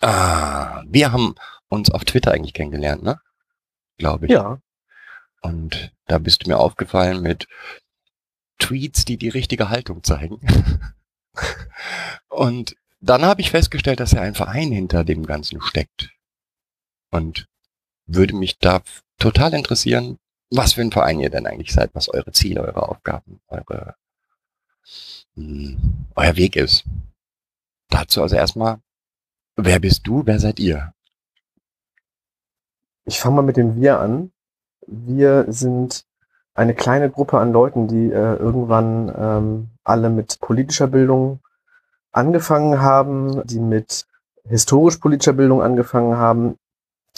Ah, wir haben uns auf Twitter eigentlich kennengelernt, ne? Glaube ich. Ja. Und da bist du mir aufgefallen mit Tweets, die die richtige Haltung zeigen. Und dann habe ich festgestellt, dass ja ein Verein hinter dem Ganzen steckt. Und würde mich da total interessieren, was für ein Verein ihr denn eigentlich seid, was eure Ziele, eure Aufgaben, eure, mh, hm, euer Weg ist. Dazu also erstmal, wer bist du, wer seid ihr? Ich fange mal mit dem Wir an. Wir sind eine kleine Gruppe an Leuten, die äh, irgendwann ähm, alle mit politischer Bildung angefangen haben, die mit historisch-politischer Bildung angefangen haben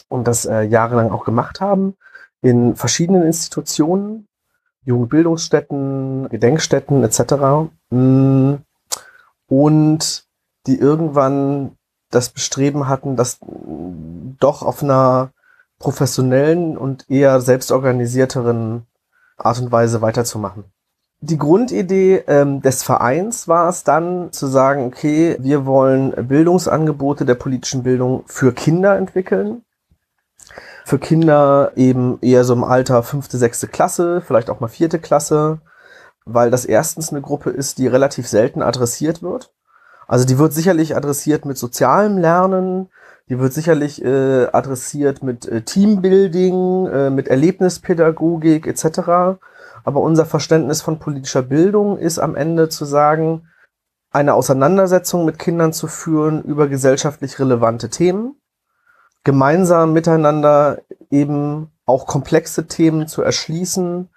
und das äh, jahrelang auch gemacht haben in verschiedenen Institutionen, Jugendbildungsstätten, Gedenkstätten etc. Mm. Und die irgendwann das Bestreben hatten, das doch auf einer professionellen und eher selbstorganisierteren Art und Weise weiterzumachen. Die Grundidee ähm, des Vereins war es dann zu sagen, okay, wir wollen Bildungsangebote der politischen Bildung für Kinder entwickeln. Für Kinder eben eher so im Alter fünfte, sechste Klasse, vielleicht auch mal vierte Klasse, weil das erstens eine Gruppe ist, die relativ selten adressiert wird. Also die wird sicherlich adressiert mit sozialem Lernen, die wird sicherlich äh, adressiert mit äh, Teambuilding, äh, mit Erlebnispädagogik etc. Aber unser Verständnis von politischer Bildung ist am Ende zu sagen, eine Auseinandersetzung mit Kindern zu führen über gesellschaftlich relevante Themen, gemeinsam miteinander eben auch komplexe Themen zu erschließen,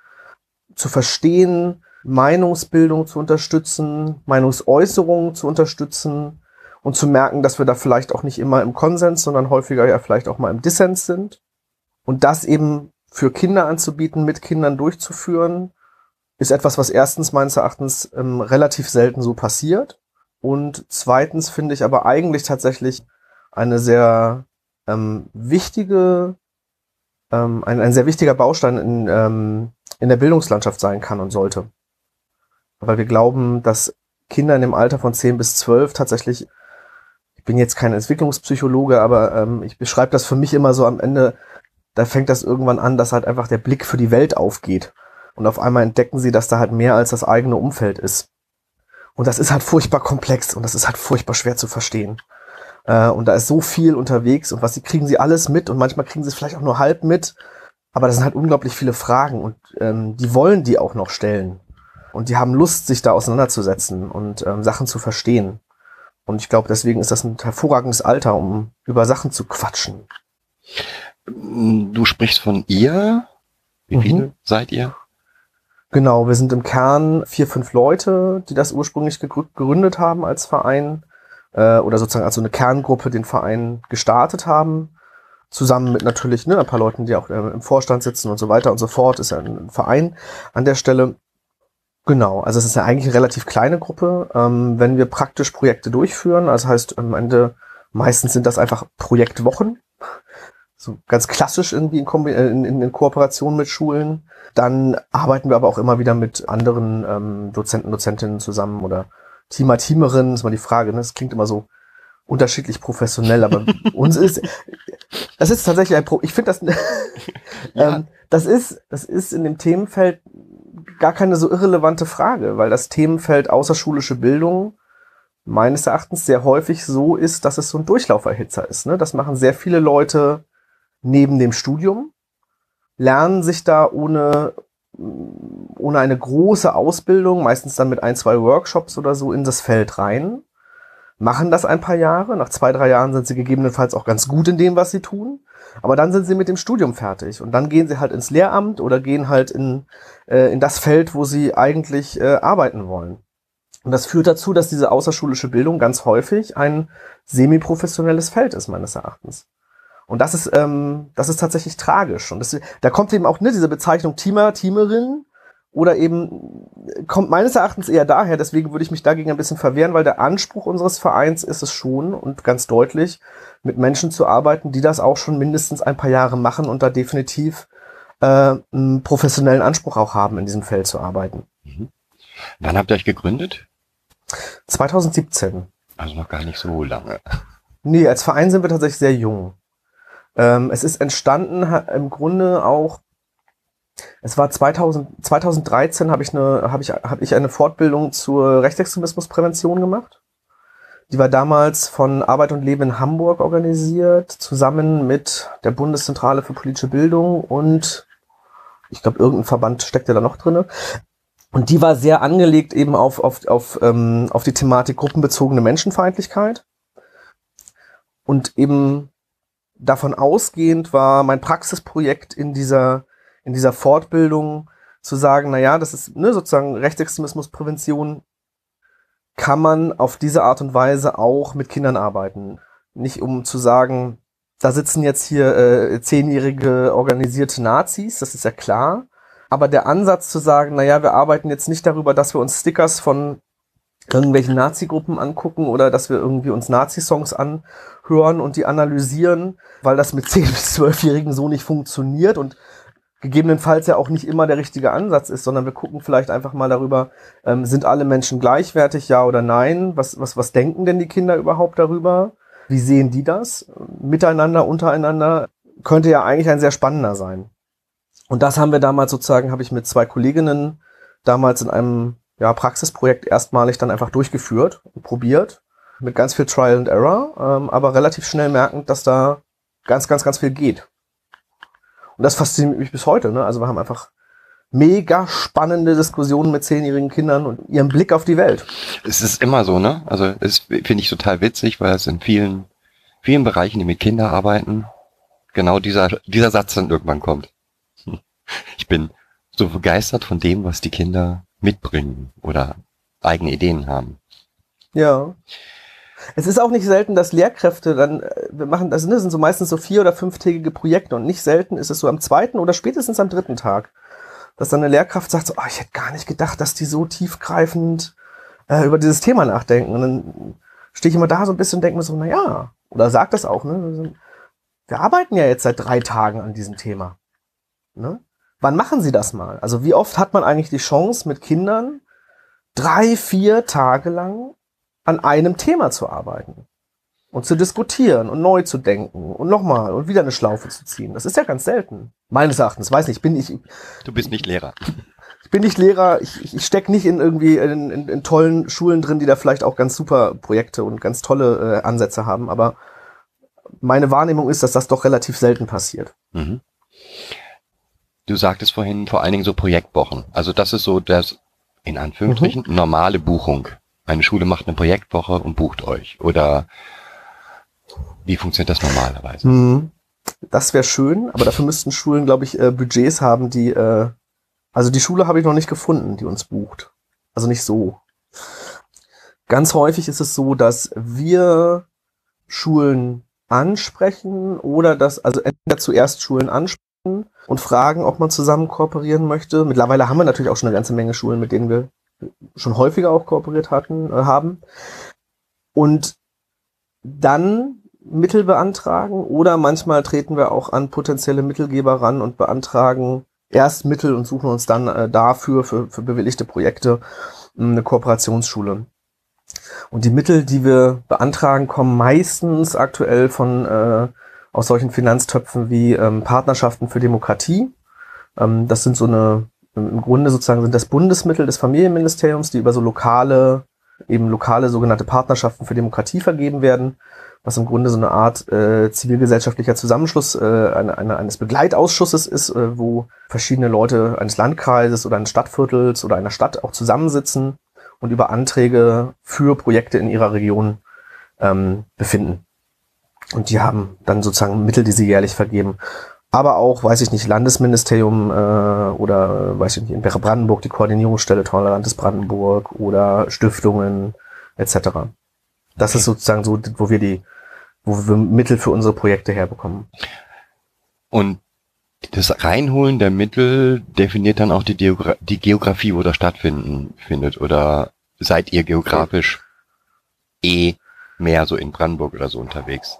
zu verstehen, Meinungsbildung zu unterstützen, Meinungsäußerungen zu unterstützen und zu merken, dass wir da vielleicht auch nicht immer im Konsens, sondern häufiger ja vielleicht auch mal im Dissens sind. Und das eben für Kinder anzubieten, mit Kindern durchzuführen, ist etwas, was erstens meines Erachtens ähm, relativ selten so passiert. Und zweitens finde ich aber eigentlich tatsächlich eine sehr ähm, wichtige, ähm, ein, ein sehr wichtiger Baustein in, ähm, in der Bildungslandschaft sein kann und sollte weil wir glauben, dass Kinder in dem Alter von 10 bis 12 tatsächlich, ich bin jetzt kein Entwicklungspsychologe, aber ähm, ich beschreibe das für mich immer so am Ende, da fängt das irgendwann an, dass halt einfach der Blick für die Welt aufgeht. Und auf einmal entdecken sie, dass da halt mehr als das eigene Umfeld ist. Und das ist halt furchtbar komplex und das ist halt furchtbar schwer zu verstehen. Äh, und da ist so viel unterwegs und was sie kriegen sie alles mit und manchmal kriegen sie es vielleicht auch nur halb mit. Aber das sind halt unglaublich viele Fragen und ähm, die wollen die auch noch stellen. Und die haben Lust, sich da auseinanderzusetzen und ähm, Sachen zu verstehen. Und ich glaube, deswegen ist das ein hervorragendes Alter, um über Sachen zu quatschen. Du sprichst von ihr. Wie viele mhm. seid ihr? Genau, wir sind im Kern vier, fünf Leute, die das ursprünglich gegründet haben als Verein äh, oder sozusagen als so eine Kerngruppe den Verein gestartet haben. Zusammen mit natürlich ne, ein paar Leuten, die auch äh, im Vorstand sitzen und so weiter und so fort. Ist ja ein Verein an der Stelle. Genau, also es ist ja eigentlich eine relativ kleine Gruppe. Ähm, wenn wir praktisch Projekte durchführen, also heißt am Ende, meistens sind das einfach Projektwochen, so ganz klassisch irgendwie in, Kombi äh, in, in, in Kooperation mit Schulen. Dann arbeiten wir aber auch immer wieder mit anderen ähm, Dozenten, Dozentinnen zusammen oder Teamer, Teamerinnen, ist mal die Frage, ne? das klingt immer so unterschiedlich professionell, aber uns ist, das ist tatsächlich ein Pro, ich finde das, ja. ähm, das ist, das ist in dem Themenfeld gar keine so irrelevante Frage, weil das Themenfeld außerschulische Bildung meines Erachtens sehr häufig so ist, dass es so ein Durchlauferhitzer ist. Ne? Das machen sehr viele Leute neben dem Studium, lernen sich da ohne, ohne eine große Ausbildung, meistens dann mit ein, zwei Workshops oder so in das Feld rein, machen das ein paar Jahre. Nach zwei, drei Jahren sind sie gegebenenfalls auch ganz gut in dem, was sie tun. Aber dann sind sie mit dem Studium fertig und dann gehen sie halt ins Lehramt oder gehen halt in, äh, in das Feld, wo sie eigentlich äh, arbeiten wollen. Und das führt dazu, dass diese außerschulische Bildung ganz häufig ein semiprofessionelles Feld ist, meines Erachtens. Und das ist, ähm, das ist tatsächlich tragisch. Und das, da kommt eben auch ne, diese Bezeichnung Teamer, Teamerin oder eben kommt meines Erachtens eher daher, deswegen würde ich mich dagegen ein bisschen verwehren, weil der Anspruch unseres Vereins ist es schon und ganz deutlich, mit Menschen zu arbeiten, die das auch schon mindestens ein paar Jahre machen und da definitiv äh, einen professionellen Anspruch auch haben, in diesem Feld zu arbeiten. Mhm. Wann habt ihr euch gegründet? 2017. Also noch gar nicht so lange. Nee, als Verein sind wir tatsächlich sehr jung. Ähm, es ist entstanden im Grunde auch, es war 2000, 2013 habe ich eine, habe ich, habe ich eine Fortbildung zur Rechtsextremismusprävention gemacht. Die war damals von Arbeit und Leben in Hamburg organisiert, zusammen mit der Bundeszentrale für politische Bildung und ich glaube, irgendein Verband steckte da noch drinne. Und die war sehr angelegt eben auf, auf, auf, ähm, auf die Thematik gruppenbezogene Menschenfeindlichkeit. Und eben davon ausgehend war mein Praxisprojekt in dieser, in dieser Fortbildung zu sagen, na ja, das ist ne, sozusagen Rechtsextremismusprävention kann man auf diese Art und Weise auch mit Kindern arbeiten. Nicht um zu sagen, da sitzen jetzt hier äh, zehnjährige organisierte Nazis, das ist ja klar. Aber der Ansatz zu sagen, naja, wir arbeiten jetzt nicht darüber, dass wir uns Stickers von irgendwelchen Nazi-Gruppen angucken oder dass wir irgendwie uns Nazi-Songs anhören und die analysieren, weil das mit 10- bis 12-Jährigen so nicht funktioniert und gegebenenfalls ja auch nicht immer der richtige Ansatz ist, sondern wir gucken vielleicht einfach mal darüber, ähm, sind alle Menschen gleichwertig, ja oder nein? Was, was, was denken denn die Kinder überhaupt darüber? Wie sehen die das? Miteinander, untereinander? Könnte ja eigentlich ein sehr spannender sein. Und das haben wir damals sozusagen, habe ich mit zwei Kolleginnen damals in einem ja, Praxisprojekt erstmalig dann einfach durchgeführt und probiert. Mit ganz viel Trial and Error, ähm, aber relativ schnell merkend, dass da ganz, ganz, ganz viel geht. Und das fasziniert mich bis heute. Ne? Also wir haben einfach mega spannende Diskussionen mit zehnjährigen Kindern und ihrem Blick auf die Welt. Es ist immer so, ne? Also das finde ich total witzig, weil es in vielen, vielen Bereichen, die mit Kindern arbeiten, genau dieser, dieser Satz dann irgendwann kommt. Ich bin so begeistert von dem, was die Kinder mitbringen oder eigene Ideen haben. Ja. Es ist auch nicht selten, dass Lehrkräfte dann, äh, wir machen, das sind so meistens so vier- oder fünftägige Projekte und nicht selten ist es so am zweiten oder spätestens am dritten Tag, dass dann eine Lehrkraft sagt so, oh, ich hätte gar nicht gedacht, dass die so tiefgreifend äh, über dieses Thema nachdenken. Und dann stehe ich immer da so ein bisschen und denke mir so, na ja, oder sagt das auch, ne? Wir arbeiten ja jetzt seit drei Tagen an diesem Thema. Ne? Wann machen Sie das mal? Also wie oft hat man eigentlich die Chance, mit Kindern drei, vier Tage lang an einem Thema zu arbeiten und zu diskutieren und neu zu denken und nochmal und wieder eine Schlaufe zu ziehen? Das ist ja ganz selten. Meines Erachtens, weiß nicht, bin ich. Du bist nicht Lehrer. Ich bin nicht Lehrer, ich, ich stecke nicht in irgendwie in, in, in, tollen Schulen drin, die da vielleicht auch ganz super Projekte und ganz tolle äh, Ansätze haben, aber meine Wahrnehmung ist, dass das doch relativ selten passiert. Mhm. Du sagtest vorhin vor allen Dingen so Projektwochen. Also das ist so das, in Anführungsstrichen, mhm. normale Buchung. Eine Schule macht eine Projektwoche und bucht euch. Oder wie funktioniert das normalerweise? Mhm. Das wäre schön, aber dafür müssten Schulen, glaube ich, äh, Budgets haben, die, äh, also die Schule habe ich noch nicht gefunden, die uns bucht. Also nicht so. Ganz häufig ist es so, dass wir Schulen ansprechen oder dass, also entweder zuerst Schulen ansprechen und fragen, ob man zusammen kooperieren möchte. Mittlerweile haben wir natürlich auch schon eine ganze Menge Schulen, mit denen wir schon häufiger auch kooperiert hatten, äh, haben. Und dann Mittel beantragen oder manchmal treten wir auch an potenzielle Mittelgeber ran und beantragen erst Mittel und suchen uns dann äh, dafür, für, für bewilligte Projekte, eine Kooperationsschule. Und die Mittel, die wir beantragen, kommen meistens aktuell von äh, aus solchen Finanztöpfen wie ähm, Partnerschaften für Demokratie. Ähm, das sind so eine, im Grunde sozusagen sind das Bundesmittel des Familienministeriums, die über so lokale, eben lokale sogenannte Partnerschaften für Demokratie vergeben werden, was im Grunde so eine Art äh, zivilgesellschaftlicher Zusammenschluss äh, eine, eine, eines Begleitausschusses ist, äh, wo verschiedene Leute eines Landkreises oder eines Stadtviertels oder einer Stadt auch zusammensitzen und über Anträge für Projekte in ihrer Region ähm, befinden. Und die haben dann sozusagen Mittel, die sie jährlich vergeben. Aber auch, weiß ich nicht, Landesministerium äh, oder äh, weiß ich nicht, in Brandenburg die Koordinierungsstelle Tolerantes Brandenburg oder Stiftungen etc. Das ist sozusagen so, wo wir die, wo wir Mittel für unsere Projekte herbekommen. Und das Reinholen der Mittel definiert dann auch die, Geogra die Geografie, wo das stattfinden findet. Oder seid ihr geografisch eh mehr so in Brandenburg oder so unterwegs?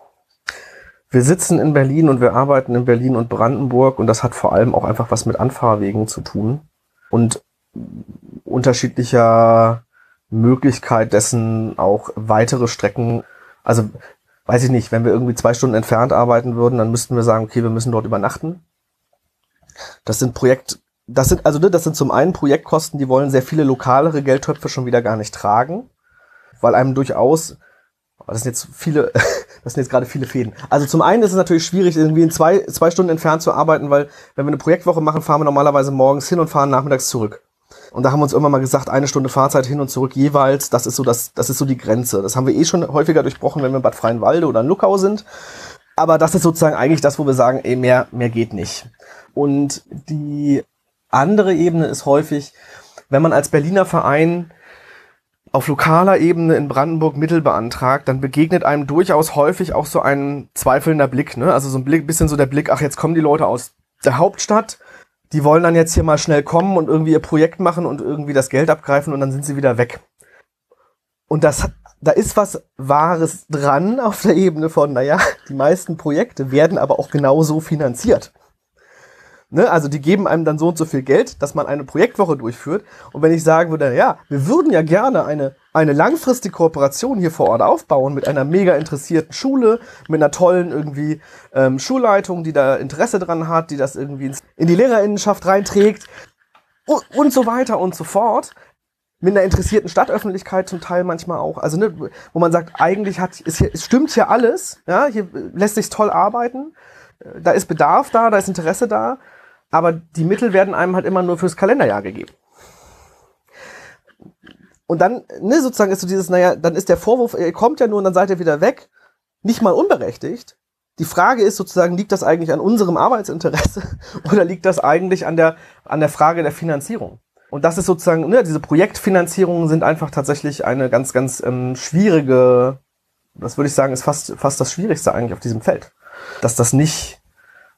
Wir sitzen in Berlin und wir arbeiten in Berlin und Brandenburg und das hat vor allem auch einfach was mit Anfahrwegen zu tun und unterschiedlicher Möglichkeit dessen auch weitere Strecken, also weiß ich nicht, wenn wir irgendwie zwei Stunden entfernt arbeiten würden, dann müssten wir sagen, okay, wir müssen dort übernachten. Das sind Projekt, das sind, also ne, das sind zum einen Projektkosten, die wollen sehr viele lokalere Geldtöpfe schon wieder gar nicht tragen, weil einem durchaus, das sind jetzt viele, das sind jetzt gerade viele Fäden. Also zum einen ist es natürlich schwierig, irgendwie in zwei, zwei Stunden entfernt zu arbeiten, weil wenn wir eine Projektwoche machen, fahren wir normalerweise morgens hin und fahren nachmittags zurück. Und da haben wir uns immer mal gesagt, eine Stunde Fahrzeit hin und zurück jeweils, das ist so das, das ist so die Grenze. Das haben wir eh schon häufiger durchbrochen, wenn wir in Bad Freienwalde oder in Luckau sind. Aber das ist sozusagen eigentlich das, wo wir sagen, ey, mehr, mehr geht nicht. Und die andere Ebene ist häufig, wenn man als Berliner Verein auf lokaler Ebene in Brandenburg Mittel beantragt, dann begegnet einem durchaus häufig auch so ein zweifelnder Blick, ne? Also so ein Blick, bisschen so der Blick, ach, jetzt kommen die Leute aus der Hauptstadt, die wollen dann jetzt hier mal schnell kommen und irgendwie ihr Projekt machen und irgendwie das Geld abgreifen und dann sind sie wieder weg. Und das, da ist was Wahres dran auf der Ebene von, naja, die meisten Projekte werden aber auch genauso finanziert. Ne, also die geben einem dann so und so viel Geld, dass man eine Projektwoche durchführt. Und wenn ich sagen würde, ja, wir würden ja gerne eine, eine langfristige Kooperation hier vor Ort aufbauen mit einer mega interessierten Schule, mit einer tollen irgendwie ähm, Schulleitung, die da Interesse dran hat, die das irgendwie in die Lehrerinnenschaft reinträgt und, und so weiter und so fort. Mit einer interessierten Stadtöffentlichkeit zum Teil manchmal auch. Also, ne, wo man sagt, eigentlich hat, ist hier, es stimmt hier alles, ja, hier lässt sich toll arbeiten, da ist Bedarf da, da ist Interesse da aber die Mittel werden einem halt immer nur fürs Kalenderjahr gegeben. Und dann, ne, sozusagen ist so dieses, naja, dann ist der Vorwurf, ihr kommt ja nur und dann seid ihr wieder weg, nicht mal unberechtigt. Die Frage ist sozusagen, liegt das eigentlich an unserem Arbeitsinteresse oder liegt das eigentlich an der, an der Frage der Finanzierung? Und das ist sozusagen, ne, diese Projektfinanzierungen sind einfach tatsächlich eine ganz, ganz ähm, schwierige, das würde ich sagen, ist fast, fast das Schwierigste eigentlich auf diesem Feld. Dass das nicht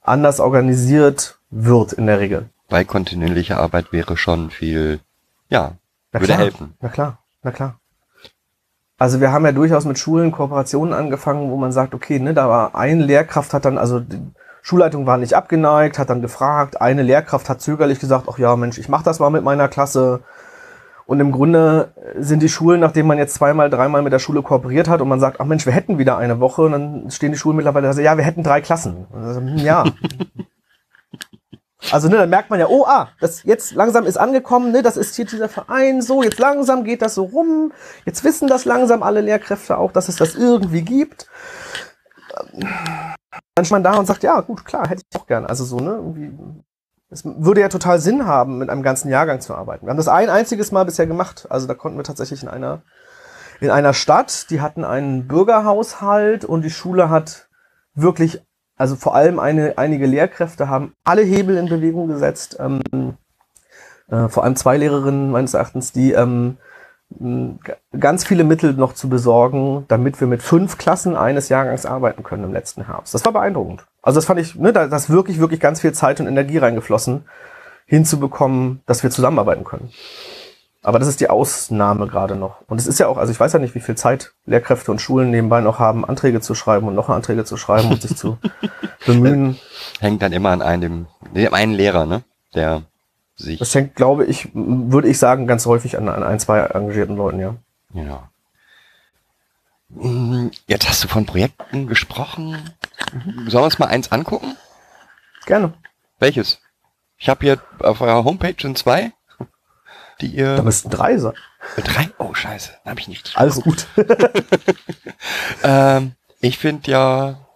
anders organisiert wird in der Regel. Weil kontinuierliche Arbeit wäre schon viel, ja, na würde klar, helfen. Na klar, na klar. Also wir haben ja durchaus mit Schulen Kooperationen angefangen, wo man sagt, okay, ne, da war ein Lehrkraft hat dann, also die Schulleitung war nicht abgeneigt, hat dann gefragt, eine Lehrkraft hat zögerlich gesagt, ach ja, Mensch, ich mach das mal mit meiner Klasse. Und im Grunde sind die Schulen, nachdem man jetzt zweimal, dreimal mit der Schule kooperiert hat und man sagt, ach Mensch, wir hätten wieder eine Woche, und dann stehen die Schulen mittlerweile, also, ja, wir hätten drei Klassen. Also, ja, Also, ne, dann merkt man ja, oh, ah, das jetzt langsam ist angekommen, ne, das ist hier dieser Verein, so, jetzt langsam geht das so rum, jetzt wissen das langsam alle Lehrkräfte auch, dass es das irgendwie gibt. Dann steht man da und sagt, ja, gut, klar, hätte ich auch gern. Also so, ne, irgendwie, es würde ja total Sinn haben, mit einem ganzen Jahrgang zu arbeiten. Wir haben das ein einziges Mal bisher gemacht. Also da konnten wir tatsächlich in einer, in einer Stadt, die hatten einen Bürgerhaushalt und die Schule hat wirklich also vor allem eine, einige Lehrkräfte haben alle Hebel in Bewegung gesetzt. Ähm, äh, vor allem zwei Lehrerinnen meines Erachtens, die ähm, ganz viele Mittel noch zu besorgen, damit wir mit fünf Klassen eines Jahrgangs arbeiten können im letzten Herbst. Das war beeindruckend. Also das fand ich, ne, da ist wirklich, wirklich ganz viel Zeit und Energie reingeflossen, hinzubekommen, dass wir zusammenarbeiten können. Aber das ist die Ausnahme gerade noch. Und es ist ja auch, also ich weiß ja nicht, wie viel Zeit Lehrkräfte und Schulen nebenbei noch haben, Anträge zu schreiben und noch Anträge zu schreiben und sich zu bemühen. Hängt dann immer an einem, dem einen Lehrer, ne? Der sich. Das hängt, glaube ich, würde ich sagen, ganz häufig an, an ein, zwei engagierten Leuten, ja. Ja. Hm, jetzt hast du von Projekten gesprochen. Sollen wir uns mal eins angucken? Gerne. Welches? Ich habe hier auf eurer Homepage schon zwei die ihr. Da müssten drei sein. Drei? Oh, scheiße. Da habe ich nicht. Alles gut. ähm, ich finde ja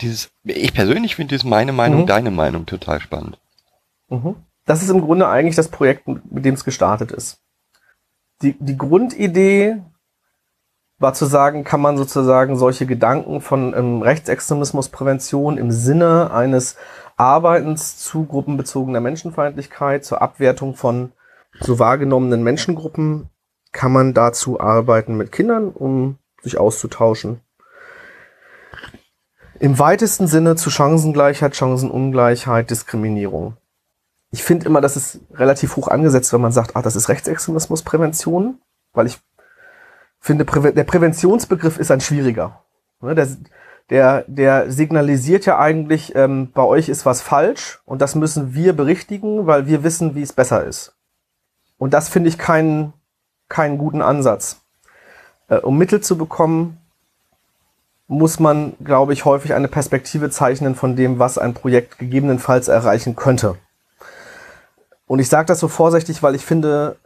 dieses, ich persönlich finde dieses meine Meinung, mhm. deine Meinung total spannend. Mhm. Das ist im Grunde eigentlich das Projekt, mit dem es gestartet ist. Die, die Grundidee war zu sagen, kann man sozusagen solche Gedanken von ähm, Rechtsextremismusprävention im Sinne eines Arbeitens zu gruppenbezogener Menschenfeindlichkeit, zur Abwertung von so wahrgenommenen Menschengruppen, kann man dazu arbeiten mit Kindern, um sich auszutauschen. Im weitesten Sinne zu Chancengleichheit, Chancenungleichheit, Diskriminierung. Ich finde immer, das ist relativ hoch angesetzt, wenn man sagt, ah, das ist Rechtsextremismusprävention, weil ich finde, der Präventionsbegriff ist ein schwieriger. Ne, der, der, der signalisiert ja eigentlich, ähm, bei euch ist was falsch und das müssen wir berichtigen, weil wir wissen, wie es besser ist. Und das finde ich keinen keinen guten Ansatz. Äh, um Mittel zu bekommen, muss man, glaube ich, häufig eine Perspektive zeichnen von dem, was ein Projekt gegebenenfalls erreichen könnte. Und ich sage das so vorsichtig, weil ich finde,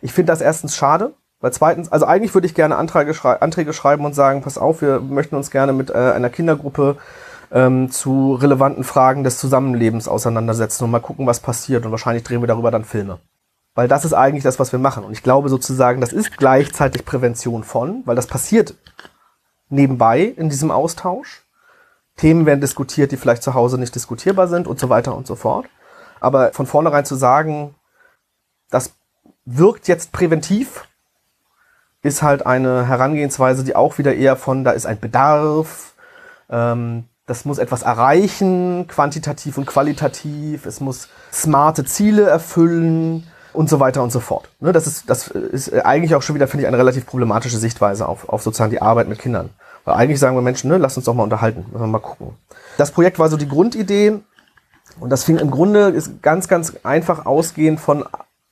ich finde das erstens schade, weil zweitens, also eigentlich würde ich gerne Anträge, schrei Anträge schreiben und sagen, pass auf, wir möchten uns gerne mit äh, einer Kindergruppe ähm, zu relevanten Fragen des Zusammenlebens auseinandersetzen und mal gucken, was passiert. Und wahrscheinlich drehen wir darüber dann Filme. Weil das ist eigentlich das, was wir machen. Und ich glaube sozusagen, das ist gleichzeitig Prävention von, weil das passiert nebenbei in diesem Austausch. Themen werden diskutiert, die vielleicht zu Hause nicht diskutierbar sind und so weiter und so fort. Aber von vornherein zu sagen, das wirkt jetzt präventiv, ist halt eine Herangehensweise, die auch wieder eher von, da ist ein Bedarf, ähm, das muss etwas erreichen, quantitativ und qualitativ, es muss smarte Ziele erfüllen und so weiter und so fort. Ne, das, ist, das ist eigentlich auch schon wieder, finde ich, eine relativ problematische Sichtweise auf, auf sozusagen die Arbeit mit Kindern. Weil eigentlich sagen wir Menschen, ne, lass uns doch mal unterhalten, wir mal gucken. Das Projekt war so die Grundidee und das fing im Grunde ist ganz, ganz einfach ausgehend von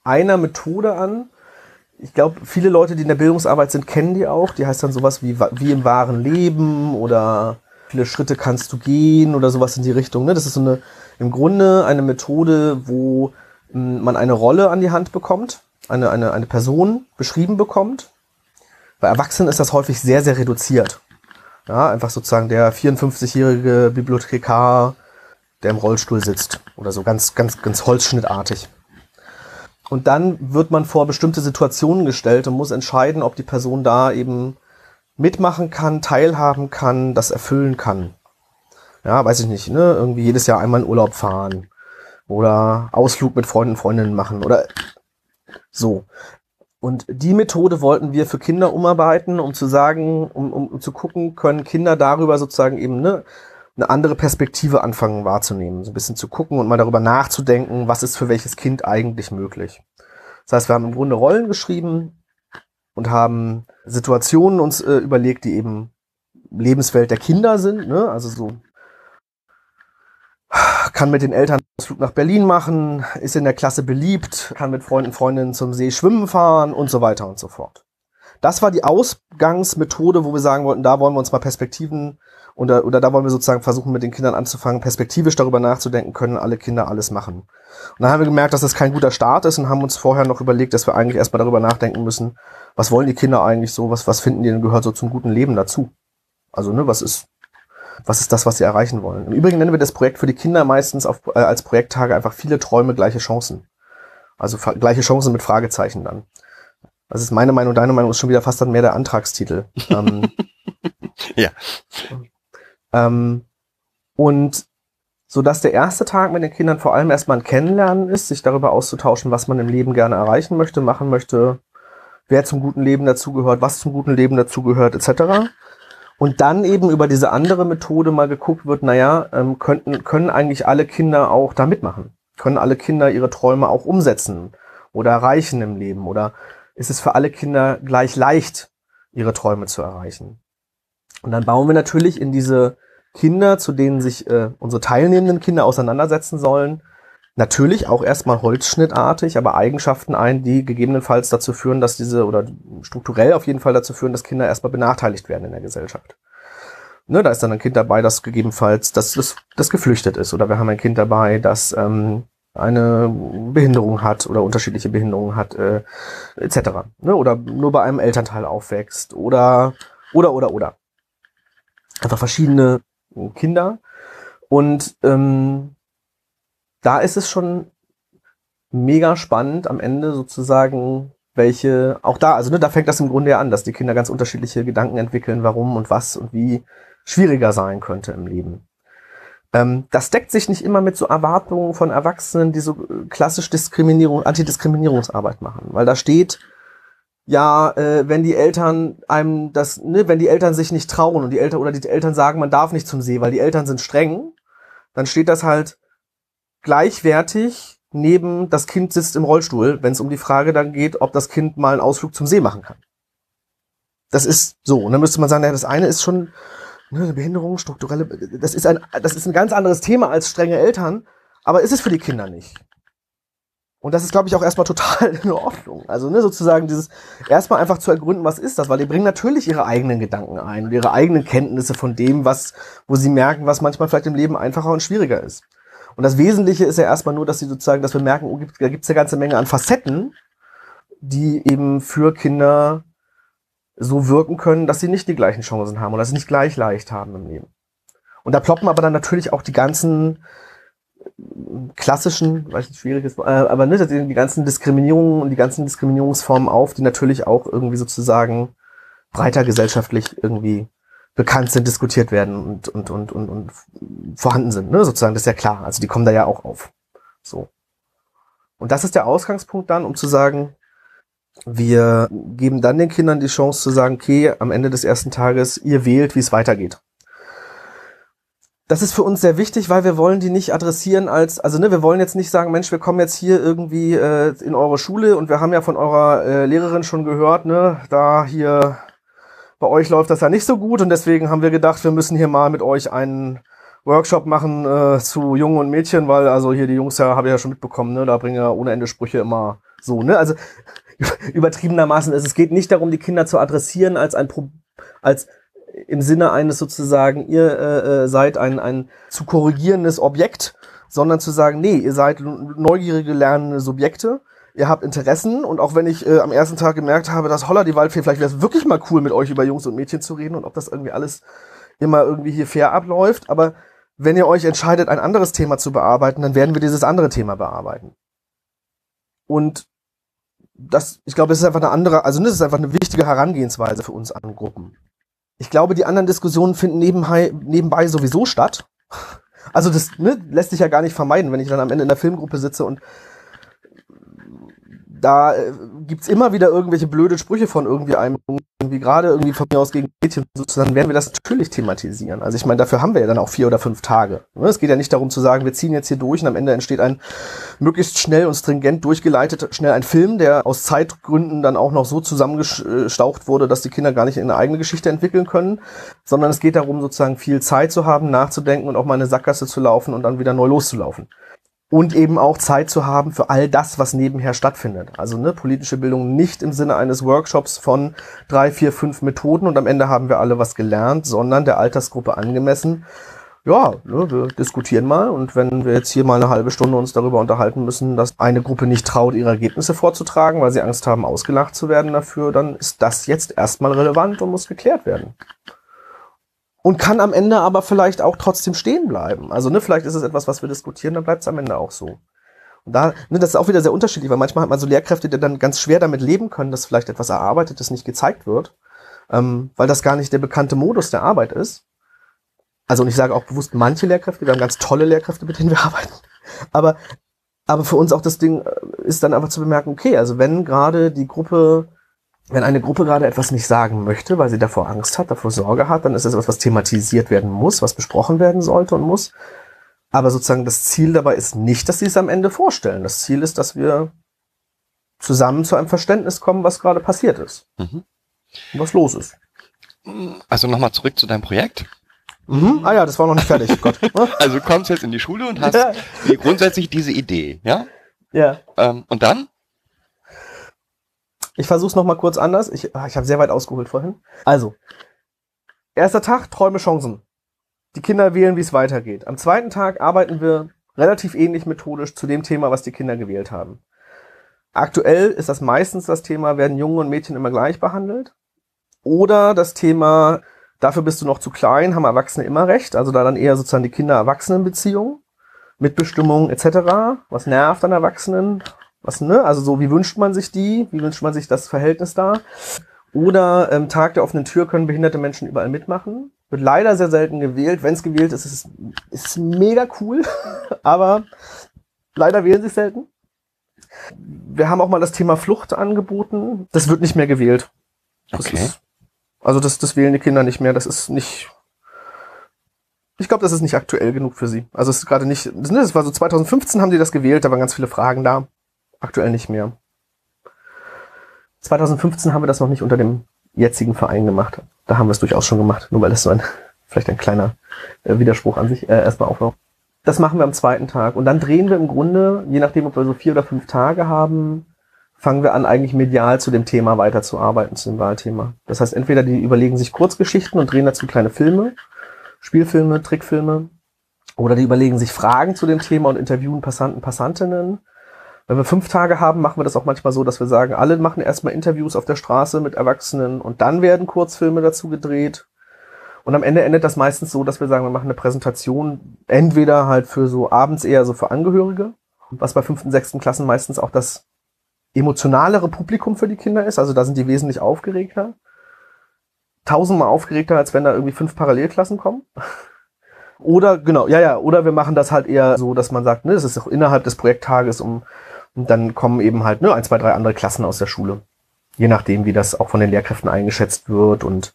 einer Methode an. Ich glaube, viele Leute, die in der Bildungsarbeit sind, kennen die auch. Die heißt dann sowas wie, wie im wahren Leben oder viele Schritte kannst du gehen oder sowas in die Richtung. Ne? Das ist so eine, im Grunde eine Methode, wo hm, man eine Rolle an die Hand bekommt, eine, eine, eine Person beschrieben bekommt. Bei Erwachsenen ist das häufig sehr, sehr reduziert. Ja, einfach sozusagen der 54-jährige Bibliothekar, der im Rollstuhl sitzt oder so ganz, ganz, ganz holzschnittartig. Und dann wird man vor bestimmte Situationen gestellt und muss entscheiden, ob die Person da eben mitmachen kann, teilhaben kann, das erfüllen kann. Ja, weiß ich nicht, ne? Irgendwie jedes Jahr einmal in Urlaub fahren oder Ausflug mit Freunden, Freundinnen machen oder so. Und die Methode wollten wir für Kinder umarbeiten, um zu sagen, um, um, um zu gucken, können Kinder darüber sozusagen eben ne, eine andere Perspektive anfangen wahrzunehmen, so ein bisschen zu gucken und mal darüber nachzudenken, was ist für welches Kind eigentlich möglich. Das heißt, wir haben im Grunde Rollen geschrieben und haben Situationen uns äh, überlegt, die eben Lebenswelt der Kinder sind, ne? also so kann mit den Eltern einen Ausflug nach Berlin machen, ist in der Klasse beliebt, kann mit Freunden, Freundinnen zum See schwimmen fahren und so weiter und so fort. Das war die Ausgangsmethode, wo wir sagen wollten, da wollen wir uns mal Perspektiven oder, oder da wollen wir sozusagen versuchen, mit den Kindern anzufangen, perspektivisch darüber nachzudenken, können alle Kinder alles machen. Und dann haben wir gemerkt, dass das kein guter Start ist und haben uns vorher noch überlegt, dass wir eigentlich erstmal darüber nachdenken müssen, was wollen die Kinder eigentlich so, was, was finden die denn gehört so zum guten Leben dazu? Also, ne, was ist, was ist das, was sie erreichen wollen. Im Übrigen nennen wir das Projekt für die Kinder meistens auf, äh, als Projekttage einfach viele Träume, gleiche Chancen. Also gleiche Chancen mit Fragezeichen dann. Das ist meine Meinung, deine Meinung ist schon wieder fast dann mehr der Antragstitel. ähm, ja. Ähm, und so dass der erste Tag mit den Kindern vor allem erstmal ein Kennenlernen ist, sich darüber auszutauschen, was man im Leben gerne erreichen möchte, machen möchte, wer zum guten Leben dazugehört, was zum guten Leben dazugehört, etc. Und dann eben über diese andere Methode mal geguckt wird, naja, ähm, könnten, können eigentlich alle Kinder auch da mitmachen? Können alle Kinder ihre Träume auch umsetzen oder erreichen im Leben? Oder ist es für alle Kinder gleich leicht, ihre Träume zu erreichen? Und dann bauen wir natürlich in diese Kinder, zu denen sich äh, unsere teilnehmenden Kinder auseinandersetzen sollen, natürlich auch erstmal holzschnittartig, aber Eigenschaften ein, die gegebenenfalls dazu führen, dass diese, oder strukturell auf jeden Fall dazu führen, dass Kinder erstmal benachteiligt werden in der Gesellschaft. Ne, da ist dann ein Kind dabei, das gegebenenfalls, das, das, das geflüchtet ist. Oder wir haben ein Kind dabei, das ähm, eine Behinderung hat oder unterschiedliche Behinderungen hat, äh, etc. Ne, oder nur bei einem Elternteil aufwächst. Oder, oder, oder, oder. Einfach verschiedene Kinder. Und ähm, da ist es schon mega spannend am Ende sozusagen, welche, auch da, also ne, da fängt das im Grunde ja an, dass die Kinder ganz unterschiedliche Gedanken entwickeln, warum und was und wie schwieriger sein könnte im Leben. Ähm, das deckt sich nicht immer mit so Erwartungen von Erwachsenen, die so äh, klassisch Diskriminierung, Antidiskriminierungsarbeit machen, weil da steht, ja, äh, wenn die Eltern einem das, ne, wenn die Eltern sich nicht trauen und die Eltern oder die Eltern sagen, man darf nicht zum See, weil die Eltern sind streng, dann steht das halt gleichwertig neben das Kind sitzt im Rollstuhl, wenn es um die Frage dann geht, ob das Kind mal einen Ausflug zum See machen kann. Das ist so. Und dann müsste man sagen, ja, das eine ist schon ne, eine Behinderung, strukturelle, das ist ein, das ist ein ganz anderes Thema als strenge Eltern, aber ist es für die Kinder nicht. Und das ist, glaube ich, auch erstmal total in Ordnung. Also ne, sozusagen dieses erstmal einfach zu ergründen, was ist das, weil die bringen natürlich ihre eigenen Gedanken ein und ihre eigenen Kenntnisse von dem, was, wo sie merken, was manchmal vielleicht im Leben einfacher und schwieriger ist. Und das Wesentliche ist ja erstmal nur, dass sie sozusagen, dass wir merken, oh, da gibt es eine ganze Menge an Facetten, die eben für Kinder so wirken können, dass sie nicht die gleichen Chancen haben oder dass sie nicht gleich leicht haben im Leben. Und da ploppen aber dann natürlich auch die ganzen klassischen, weiß nicht, schwierig ist, äh, aber ne, die ganzen Diskriminierungen und die ganzen Diskriminierungsformen auf, die natürlich auch irgendwie sozusagen breiter gesellschaftlich irgendwie bekannt sind, diskutiert werden und, und, und, und, und vorhanden sind, ne, sozusagen, das ist ja klar. Also die kommen da ja auch auf. So. Und das ist der Ausgangspunkt dann, um zu sagen, wir geben dann den Kindern die Chance zu sagen, okay, am Ende des ersten Tages, ihr wählt, wie es weitergeht das ist für uns sehr wichtig, weil wir wollen die nicht adressieren als, also ne, wir wollen jetzt nicht sagen, Mensch, wir kommen jetzt hier irgendwie äh, in eure Schule und wir haben ja von eurer äh, Lehrerin schon gehört, ne, da hier bei euch läuft das ja nicht so gut und deswegen haben wir gedacht, wir müssen hier mal mit euch einen Workshop machen äh, zu Jungen und Mädchen, weil also hier die Jungs ja, habe ich ja schon mitbekommen, ne, da bringen ja ohne Ende Sprüche immer so, ne, also übertriebenermaßen, es geht nicht darum, die Kinder zu adressieren als ein Pro als im Sinne eines sozusagen, ihr äh, äh, seid ein, ein zu korrigierendes Objekt, sondern zu sagen, nee, ihr seid neugierige, lernende Subjekte, ihr habt Interessen und auch wenn ich äh, am ersten Tag gemerkt habe, dass Holler die Waldfee, vielleicht wäre es wirklich mal cool, mit euch über Jungs und Mädchen zu reden und ob das irgendwie alles immer irgendwie hier fair abläuft, aber wenn ihr euch entscheidet, ein anderes Thema zu bearbeiten, dann werden wir dieses andere Thema bearbeiten. Und das, ich glaube, es ist einfach eine andere, also das ist einfach eine wichtige Herangehensweise für uns an Gruppen ich glaube, die anderen Diskussionen finden nebenbei, nebenbei sowieso statt. Also das ne, lässt sich ja gar nicht vermeiden, wenn ich dann am Ende in der Filmgruppe sitze und da äh, gibt's immer wieder irgendwelche blöde Sprüche von irgendwie einem, irgendwie gerade irgendwie von mir aus gegen Mädchen, sozusagen werden wir das natürlich thematisieren. Also ich meine, dafür haben wir ja dann auch vier oder fünf Tage. Ne, es geht ja nicht darum zu sagen, wir ziehen jetzt hier durch und am Ende entsteht ein möglichst schnell und stringent durchgeleitet, schnell ein Film, der aus Zeitgründen dann auch noch so zusammengestaucht wurde, dass die Kinder gar nicht eine eigene Geschichte entwickeln können, sondern es geht darum, sozusagen viel Zeit zu haben, nachzudenken und auch mal eine Sackgasse zu laufen und dann wieder neu loszulaufen und eben auch Zeit zu haben für all das, was nebenher stattfindet. Also ne, politische Bildung nicht im Sinne eines Workshops von drei, vier, fünf Methoden und am Ende haben wir alle was gelernt, sondern der Altersgruppe angemessen. Ja, ne, wir diskutieren mal und wenn wir jetzt hier mal eine halbe Stunde uns darüber unterhalten müssen, dass eine Gruppe nicht traut, ihre Ergebnisse vorzutragen, weil sie Angst haben, ausgelacht zu werden dafür, dann ist das jetzt erstmal relevant und muss geklärt werden und kann am Ende aber vielleicht auch trotzdem stehen bleiben. Also ne, vielleicht ist es etwas, was wir diskutieren, dann bleibt es am Ende auch so. Und da, ne, das ist auch wieder sehr unterschiedlich, weil manchmal hat man so Lehrkräfte, die dann ganz schwer damit leben können, dass vielleicht etwas Erarbeitetes nicht gezeigt wird, ähm, weil das gar nicht der bekannte Modus der Arbeit ist. Also und ich sage auch bewusst manche Lehrkräfte, wir haben ganz tolle Lehrkräfte, mit denen wir arbeiten. Aber, aber für uns auch das Ding äh, ist dann einfach zu bemerken, okay, also wenn gerade die Gruppe wenn eine Gruppe gerade etwas nicht sagen möchte, weil sie davor Angst hat, davor Sorge hat, dann ist es etwas, was thematisiert werden muss, was besprochen werden sollte und muss. Aber sozusagen das Ziel dabei ist nicht, dass sie es am Ende vorstellen. Das Ziel ist, dass wir zusammen zu einem Verständnis kommen, was gerade passiert ist. Mhm. Und was los ist. Also nochmal zurück zu deinem Projekt. Mhm. Ah ja, das war noch nicht fertig. Gott. Also du kommst jetzt in die Schule und hast ja. grundsätzlich diese Idee, ja? Ja. Ähm, und dann? Ich versuche es nochmal kurz anders. Ich, ah, ich habe sehr weit ausgeholt vorhin. Also, erster Tag, Träume, Chancen. Die Kinder wählen, wie es weitergeht. Am zweiten Tag arbeiten wir relativ ähnlich methodisch zu dem Thema, was die Kinder gewählt haben. Aktuell ist das meistens das Thema, werden Jungen und Mädchen immer gleich behandelt? Oder das Thema, dafür bist du noch zu klein, haben Erwachsene immer recht, also da dann eher sozusagen die Kinder-Erwachsenen-Beziehung, Mitbestimmung etc., was nervt an Erwachsenen, Was, ne? Also so, wie wünscht man sich die? Wie wünscht man sich das Verhältnis da? Oder ähm, Tag der offenen Tür können behinderte Menschen überall mitmachen. Wird leider sehr selten gewählt. Wenn es gewählt ist, ist es ist mega cool. Aber leider wählen sie selten. Wir haben auch mal das Thema Flucht angeboten. Das wird nicht mehr gewählt. Das Okay. Ist, also das, das wählen die Kinder nicht mehr. Das ist nicht. Ich glaube, das ist nicht aktuell genug für sie. Also es ist gerade nicht. Das das war so 2015 haben die das gewählt, da waren ganz viele Fragen da. Aktuell nicht mehr. 2015 haben wir das noch nicht unter dem jetzigen Verein gemacht. Da haben wir es durchaus schon gemacht, nur weil das so ein vielleicht ein kleiner äh, Widerspruch an sich äh, erstmal aufmacht. Das machen wir am zweiten Tag und dann drehen wir im Grunde, je nachdem, ob wir so vier oder fünf Tage haben, fangen wir an, eigentlich medial zu dem Thema weiterzuarbeiten, zu dem Wahlthema. Das heißt, entweder die überlegen sich Kurzgeschichten und drehen dazu kleine Filme, Spielfilme, Trickfilme, oder die überlegen sich Fragen zu dem Thema und interviewen Passanten, Passantinnen. Wenn wir fünf Tage haben, machen wir das auch manchmal so, dass wir sagen, alle machen erstmal Interviews auf der Straße mit Erwachsenen und dann werden Kurzfilme dazu gedreht. Und am Ende endet das meistens so, dass wir sagen, wir machen eine Präsentation, entweder halt für so abends eher so für Angehörige, was bei fünften, sechsten Klassen meistens auch das emotionalere Publikum für die Kinder ist. Also da sind die wesentlich aufgeregter. Tausendmal aufgeregter, als wenn da irgendwie fünf Parallelklassen kommen. Oder, genau, ja, ja, oder wir machen das halt eher so, dass man sagt, ne, das ist auch innerhalb des Projekttages, um, und dann kommen eben halt, ne, ein, zwei, drei andere Klassen aus der Schule. Je nachdem, wie das auch von den Lehrkräften eingeschätzt wird und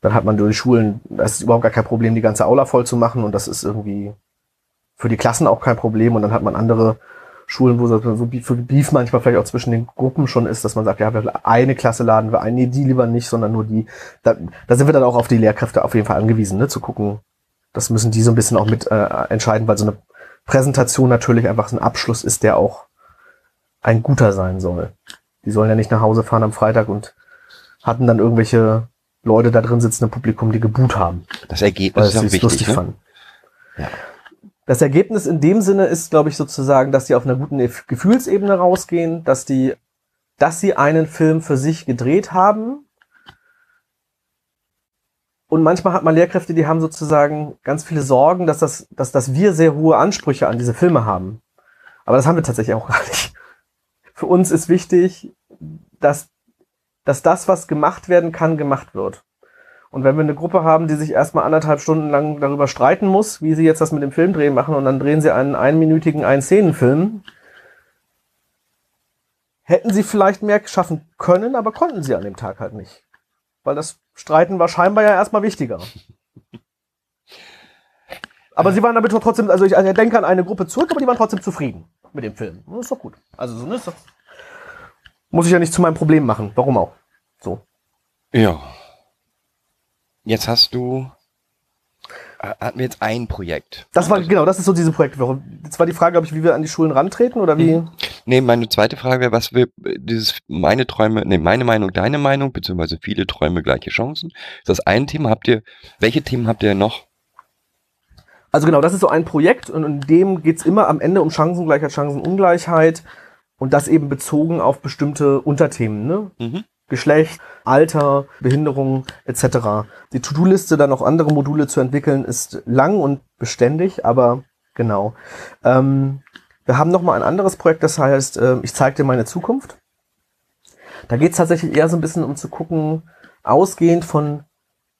dann hat man durch die Schulen, da ist überhaupt gar kein Problem, die ganze Aula voll zu machen und das ist irgendwie für die Klassen auch kein Problem und dann hat man andere Schulen, wo so Beef manchmal vielleicht auch zwischen den Gruppen schon ist, dass man sagt, ja, wir eine Klasse laden wir ein, nee, die lieber nicht, sondern nur die. Da, da sind wir dann auch auf die Lehrkräfte auf jeden Fall angewiesen, ne, zu gucken. Das müssen die so ein bisschen auch mit äh, entscheiden, weil so eine Präsentation natürlich einfach so ein Abschluss ist, der auch ein guter sein soll. Die sollen ja nicht nach Hause fahren am Freitag und hatten dann irgendwelche Leute da drin sitzen im Publikum, die geboot haben Das Ergebnis ist auch wichtig. lustig Ne? fanden. Ja. Das Ergebnis in dem Sinne ist, glaube ich, sozusagen, dass die auf einer guten Ef- Gefühlsebene rausgehen, dass die, dass sie einen Film für sich gedreht haben. Und manchmal hat man Lehrkräfte, die haben sozusagen ganz viele Sorgen, dass das, dass, dass wir sehr hohe Ansprüche an diese Filme haben. Aber das haben wir tatsächlich auch gar nicht. Für uns ist wichtig, dass, dass das, was gemacht werden kann, gemacht wird. Und wenn wir eine Gruppe haben, die sich erstmal anderthalb Stunden lang darüber streiten muss, wie sie jetzt das mit dem Filmdrehen machen, und dann drehen sie einen einminütigen Ein-Szenen-Film, hätten sie vielleicht mehr schaffen können, aber konnten sie an dem Tag halt nicht. Weil das Streiten war scheinbar ja erstmal wichtiger. Aber sie waren damit trotzdem, also ich, also ich denke an eine Gruppe zurück, aber die waren trotzdem zufrieden mit dem Film. Das ist doch gut. Also so ne, ist doch, muss ich ja nicht zu meinem Problem machen. Warum auch? So. Ja. Jetzt hast du, äh, hatten wir jetzt ein Projekt. Das war, genau, das ist so diese Projektwoche. Jetzt war die Frage, glaube ich, wie wir an die Schulen rantreten oder wie? Nee, meine zweite Frage wäre, was wir, dieses, meine Träume, nee, meine Meinung, deine Meinung, beziehungsweise viele Träume, gleiche Chancen. Ist das ein Thema? Habt ihr, welche Themen habt ihr noch? Also genau, das ist so ein Projekt und in dem geht's immer am Ende um Chancengleichheit, Chancenungleichheit und das eben bezogen auf bestimmte Unterthemen, ne? Mhm. Geschlecht, Alter, Behinderung etc. Die To-Do-Liste, dann noch andere Module zu entwickeln, ist lang und beständig, aber genau. Ähm, wir haben noch mal ein anderes Projekt, das heißt, äh, ich zeige dir meine Zukunft. Da geht es tatsächlich eher so ein bisschen um zu gucken, ausgehend von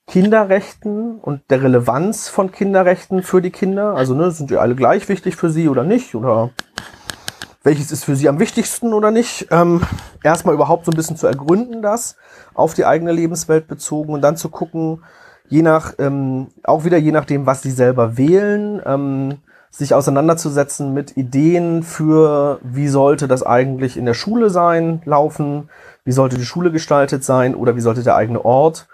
Kinderrechten und der Relevanz von Kinderrechten für die Kinder. Also ne, sind die alle gleich wichtig für sie oder nicht? Oder welches ist für sie am wichtigsten oder nicht? Ähm, erstmal überhaupt so ein bisschen zu ergründen, das auf die eigene Lebenswelt bezogen und dann zu gucken, je nach, ähm, auch wieder je nachdem, was sie selber wählen, ähm, sich auseinanderzusetzen mit Ideen für, wie sollte das eigentlich in der Schule sein, laufen, wie sollte die Schule gestaltet sein oder wie sollte der eigene Ort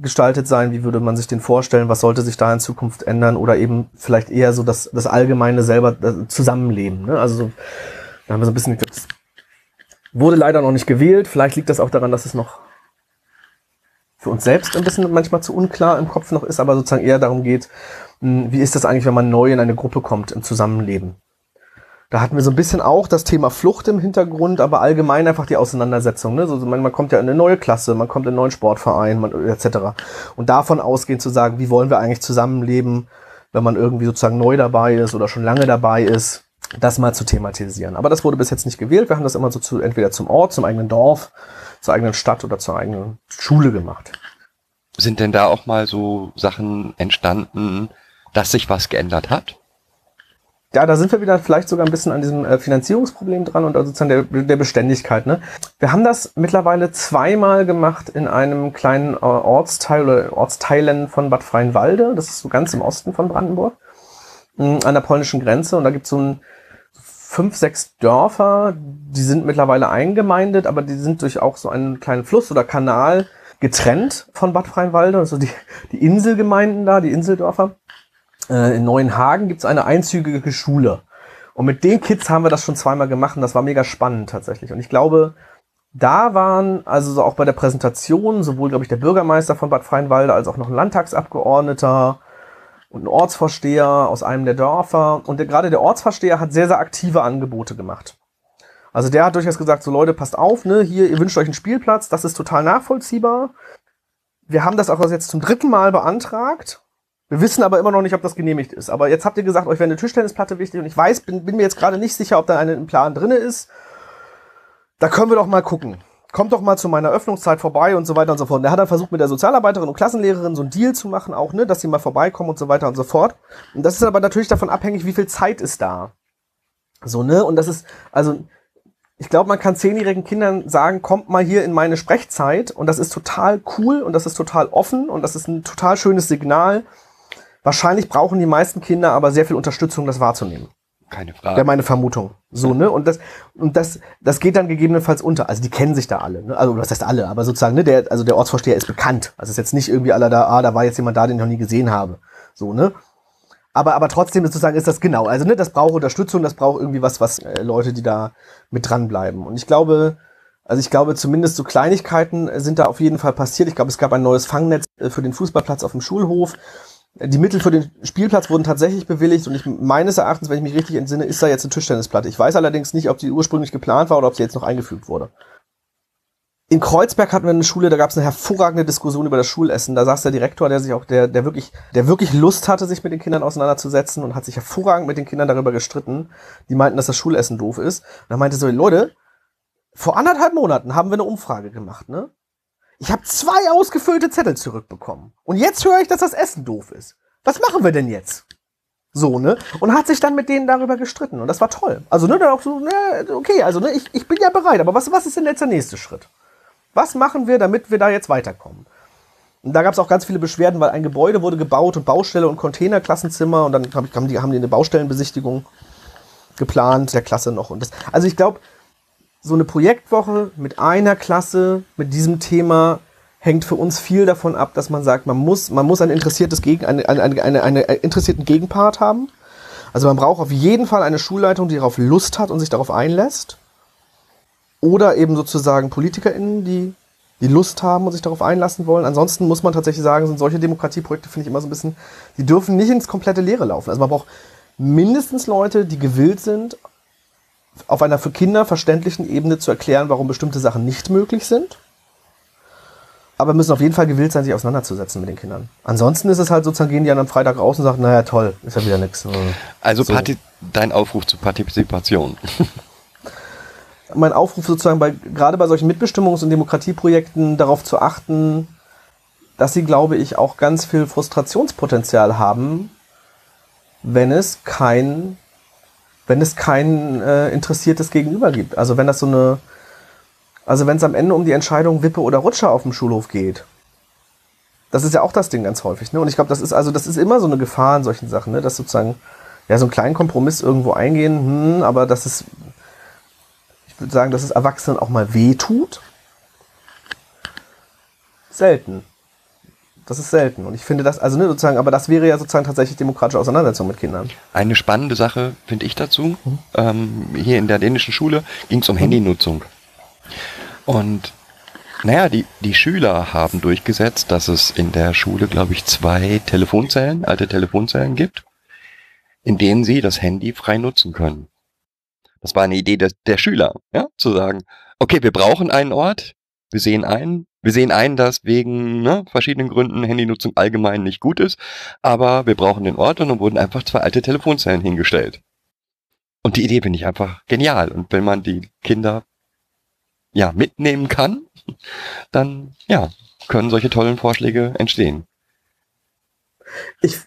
gestaltet sein, wie würde man sich den vorstellen, was sollte sich da in Zukunft ändern oder eben vielleicht eher so das, das allgemeine selber das Zusammenleben. Ne? Also so, da haben wir so ein bisschen, das wurde leider noch nicht gewählt, vielleicht liegt das auch daran, dass es noch für uns selbst ein bisschen manchmal zu unklar im Kopf noch ist, aber sozusagen eher darum geht, mh, wie ist das eigentlich, wenn man neu in eine Gruppe kommt im Zusammenleben. Da hatten wir so ein bisschen auch das Thema Flucht im Hintergrund, aber allgemein einfach die Auseinandersetzung. Ne? So, man, man kommt ja in eine neue Klasse, man kommt in einen neuen Sportverein man, etc. Und davon ausgehend zu sagen, wie wollen wir eigentlich zusammenleben, wenn man irgendwie sozusagen neu dabei ist oder schon lange dabei ist. das mal zu thematisieren. Aber das wurde bis jetzt nicht gewählt. Wir haben das immer so zu, entweder zum Ort, zum eigenen Dorf, zur eigenen Stadt oder zur eigenen Schule gemacht. Sind denn da auch mal so Sachen entstanden, dass sich was geändert hat? Ja, da sind wir wieder vielleicht sogar ein bisschen an diesem äh, Finanzierungsproblem dran und also sozusagen der, der Beständigkeit. Ne? Wir haben das mittlerweile zweimal gemacht in einem kleinen äh, Ortsteil oder Ortsteilen von Bad Freienwalde. Das ist so ganz im Osten von Brandenburg, mh, an der polnischen Grenze. Und da gibt es so ein fünf, sechs Dörfer, die sind mittlerweile eingemeindet, aber die sind durch auch so einen kleinen Fluss oder Kanal getrennt von Bad Freienwalde, also die, die Inselgemeinden da, die Inseldörfer. Äh, in Neuenhagen gibt's eine einzügige Schule. Und mit den Kids haben wir das schon zweimal gemacht und das war mega spannend tatsächlich. Und ich glaube, da waren, also so auch bei der Präsentation, sowohl, glaube ich, der Bürgermeister von Bad Freienwalde als auch noch ein Landtagsabgeordneter und ein Ortsvorsteher aus einem der Dörfer. Und der, gerade der Ortsvorsteher hat sehr, sehr aktive Angebote gemacht. Also der hat durchaus gesagt, so Leute, passt auf, ne, hier, ihr wünscht euch einen Spielplatz, das ist total nachvollziehbar. Wir haben das auch jetzt zum dritten Mal beantragt. Wir wissen aber immer noch nicht, ob das genehmigt ist. Aber jetzt habt ihr gesagt, euch wäre eine Tischtennisplatte wichtig und ich weiß, bin, bin mir jetzt gerade nicht sicher, ob da eine im Plan drinne ist. Da können wir doch mal gucken. Kommt doch mal zu meiner Öffnungszeit vorbei und so weiter und so fort. Und er hat dann versucht, mit der Sozialarbeiterin und Klassenlehrerin so einen Deal zu machen, auch, ne, dass sie mal vorbeikommen und so weiter und so fort. Und das ist aber natürlich davon abhängig, wie viel Zeit ist da. So, ne? Und das ist, also, ich glaube, man kann zehnjährigen Kindern sagen, kommt mal hier in meine Sprechzeit und das ist total cool und das ist total offen und das ist ein total schönes Signal. Wahrscheinlich brauchen die meisten Kinder aber sehr viel Unterstützung, das wahrzunehmen. Keine Frage. Wäre meine Vermutung. So, ne? Und das, und das, das geht dann gegebenenfalls unter. Also die kennen sich da alle, ne? Also was heißt alle, aber sozusagen, ne, der, also der Ortsvorsteher ist bekannt. Also es ist jetzt nicht irgendwie aller da, ah, da war jetzt jemand da, den ich noch nie gesehen habe. So, ne? Aber, aber trotzdem ist sozusagen, ist das genau. Also, ne, das braucht Unterstützung, das braucht irgendwie was, was äh, Leute, die da mit dranbleiben. Und ich glaube, also ich glaube, zumindest so Kleinigkeiten sind da auf jeden Fall passiert. Ich glaube, es gab ein neues Fangnetz äh, für den Fußballplatz auf dem Schulhof. Die Mittel für den Spielplatz wurden tatsächlich bewilligt und ich meines Erachtens, wenn ich mich richtig entsinne, ist da jetzt eine Tischtennisplatte. Ich weiß allerdings nicht, ob sie ursprünglich geplant war oder ob sie jetzt noch eingefügt wurde. In Kreuzberg hatten wir eine Schule, da gab es eine hervorragende Diskussion über das Schulessen. Da saß der Direktor, der sich auch, der, der wirklich, der wirklich Lust hatte, sich mit den Kindern auseinanderzusetzen und hat sich hervorragend mit den Kindern darüber gestritten. Die meinten, dass das Schulessen doof ist. Und er meinte so, Leute, vor anderthalb Monaten haben wir eine Umfrage gemacht, ne? Ich habe zwei ausgefüllte Zettel zurückbekommen. Und jetzt höre ich, dass das Essen doof ist. Was machen wir denn jetzt? So, ne? Und hat sich dann mit denen darüber gestritten. Und das war toll. Also, ne, dann auch so, ne, okay, also, ne, ich, ich bin ja bereit. Aber was, was ist denn jetzt der nächste Schritt? Was machen wir, damit wir da jetzt weiterkommen? Und da gab es auch ganz viele Beschwerden, weil ein Gebäude wurde gebaut und Baustelle und Containerklassenzimmer und dann hab ich, haben, die, haben die eine Baustellenbesichtigung geplant, der Klasse noch. Und das, also ich glaube, so eine Projektwoche mit einer Klasse, mit diesem Thema, hängt für uns viel davon ab, dass man sagt, man muss, man muss ein interessiertes Gegen, eine, eine, eine, eine interessierten Gegenpart haben. Also man braucht auf jeden Fall eine Schulleitung, die darauf Lust hat und sich darauf einlässt. Oder eben sozusagen PolitikerInnen, die die Lust haben und sich darauf einlassen wollen. Ansonsten muss man tatsächlich sagen, sind solche Demokratieprojekte, finde ich immer so ein bisschen, die dürfen nicht ins komplette Leere laufen. Also man braucht mindestens Leute, die gewillt sind, auf einer für Kinder verständlichen Ebene zu erklären, warum bestimmte Sachen nicht möglich sind. Aber müssen auf jeden Fall gewillt sein, sich auseinanderzusetzen mit den Kindern. Ansonsten ist es halt sozusagen, gehen die dann am Freitag raus und sagen, naja, toll, ist ja wieder nichts. Also so. dein Aufruf zur Partizipation. mein Aufruf sozusagen bei, gerade bei solchen Mitbestimmungs- und Demokratieprojekten darauf zu achten, dass sie, glaube ich, auch ganz viel Frustrationspotenzial haben, wenn es kein wenn es kein äh, interessiertes Gegenüber gibt. Also wenn das so eine, also wenn es am Ende um die Entscheidung Wippe oder Rutscher auf dem Schulhof geht. Das ist ja auch das Ding ganz häufig, ne? Und ich glaube, das ist also, das ist immer so eine Gefahr in solchen Sachen, ne? Dass sozusagen, ja, so einen kleinen Kompromiss irgendwo eingehen, hm, aber dass es, ich würde sagen, dass es Erwachsenen auch mal weh tut. Selten. Das ist selten. Und ich finde das, also ne, sozusagen, aber das wäre ja sozusagen tatsächlich demokratische Auseinandersetzung mit Kindern. Eine spannende Sache finde ich dazu. Mhm. Ähm, hier in der dänischen Schule ging es um mhm. Handynutzung. Und naja, die, die Schüler haben durchgesetzt, dass es in der Schule, glaube ich, zwei Telefonzellen, alte Telefonzellen gibt, in denen sie das Handy frei nutzen können. Das war eine Idee der, der Schüler, ja, zu sagen, okay, wir brauchen einen Ort, wir sehen ein, wir sehen ein, dass wegen ne, verschiedenen Gründen Handynutzung allgemein nicht gut ist, aber wir brauchen den Ort und dann wurden einfach zwei alte Telefonzellen hingestellt. Und die Idee finde ich einfach genial. Und wenn man die Kinder ja mitnehmen kann, dann ja, können solche tollen Vorschläge entstehen. Ich,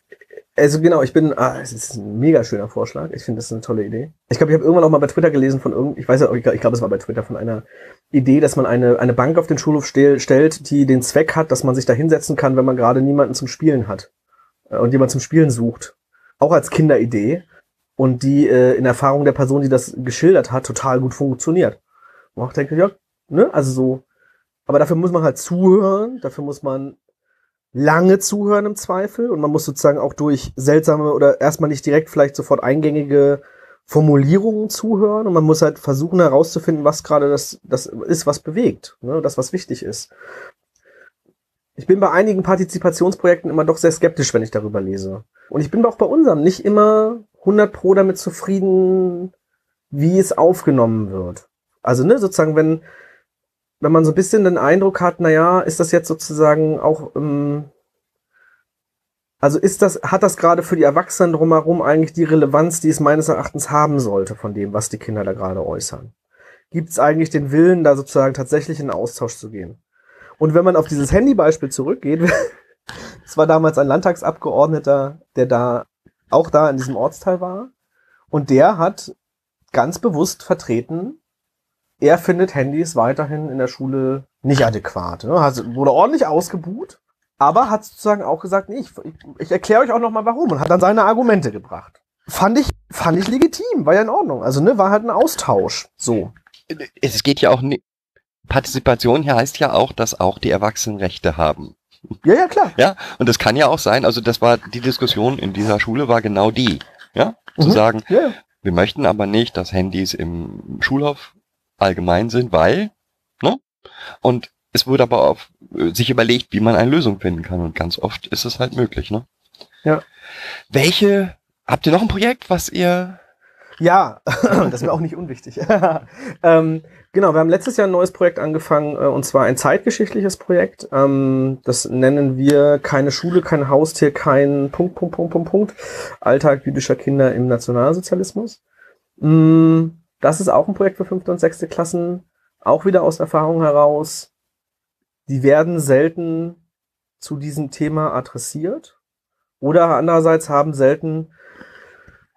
also genau, ich bin, ah, es ist ein mega schöner Vorschlag. Ich finde, das ist eine tolle Idee. Ich glaube, ich habe irgendwann auch mal bei Twitter gelesen von irgend, ich weiß ja, ich glaube, es war bei Twitter von einer Idee, dass man eine, eine Bank auf den Schulhof stell, stellt, die den Zweck hat, dass man sich da hinsetzen kann, wenn man gerade niemanden zum Spielen hat äh, und jemand zum Spielen sucht. Auch als Kinderidee. Und die äh, in Erfahrung der Person, die das geschildert hat, total gut funktioniert. Und auch denke, ja, ne, also so. Aber dafür muss man halt zuhören, dafür muss man lange zuhören im Zweifel und man muss sozusagen auch durch seltsame oder erstmal nicht direkt vielleicht sofort eingängige Formulierungen zuhören und man muss halt versuchen herauszufinden, was gerade das, das ist, was bewegt, ne, das, was wichtig ist. Ich bin bei einigen Partizipationsprojekten immer doch sehr skeptisch, wenn ich darüber lese. Und ich bin auch bei unserem nicht immer 100 pro damit zufrieden, wie es aufgenommen wird. Also, ne, sozusagen, wenn, wenn man so ein bisschen den Eindruck hat, na ja, ist das jetzt sozusagen auch, ähm, also ist das, hat das gerade für die Erwachsenen drumherum eigentlich die Relevanz, die es meines Erachtens haben sollte von dem, was die Kinder da gerade äußern? Gibt es eigentlich den Willen, da sozusagen tatsächlich in Austausch zu gehen? Und wenn man auf dieses Handybeispiel zurückgeht, es war damals ein Landtagsabgeordneter, der da auch da in diesem Ortsteil war, und der hat ganz bewusst vertreten, er findet Handys weiterhin in der Schule nicht adäquat. Ne? Also wurde ordentlich ausgebuht, aber hat sozusagen auch gesagt, nee, ich, ich, ich erkläre euch auch noch mal warum und hat dann seine Argumente gebracht. Fand ich, fand ich legitim, war ja in Ordnung. Also ne, war halt ein Austausch. So. Es geht ja auch nicht. Partizipation hier heißt ja auch, dass auch die Erwachsenen Rechte haben. Ja, ja, klar. Ja, und das kann ja auch sein, also das war die Diskussion in dieser Schule war genau die, ja, zu Mhm. sagen, ja. wir möchten aber nicht, dass Handys im Schulhof allgemein sind, weil, ne? Und es wurde aber auf, äh, sich überlegt, wie man eine Lösung finden kann und ganz oft ist es halt möglich, ne? Ja. Welche, habt ihr noch ein Projekt, was ihr, Ja, das wäre auch nicht unwichtig. ähm, genau, wir haben letztes Jahr ein neues Projekt angefangen, äh, und zwar ein zeitgeschichtliches Projekt. Ähm, das nennen wir keine Schule, kein Haustier, kein Punkt, Punkt, Punkt, Punkt, Punkt. Alltag jüdischer Kinder im Nationalsozialismus. Mm, das ist auch ein Projekt für fünfte und sechste Klassen, auch wieder aus Erfahrung heraus. Die werden selten zu diesem Thema adressiert oder andererseits haben selten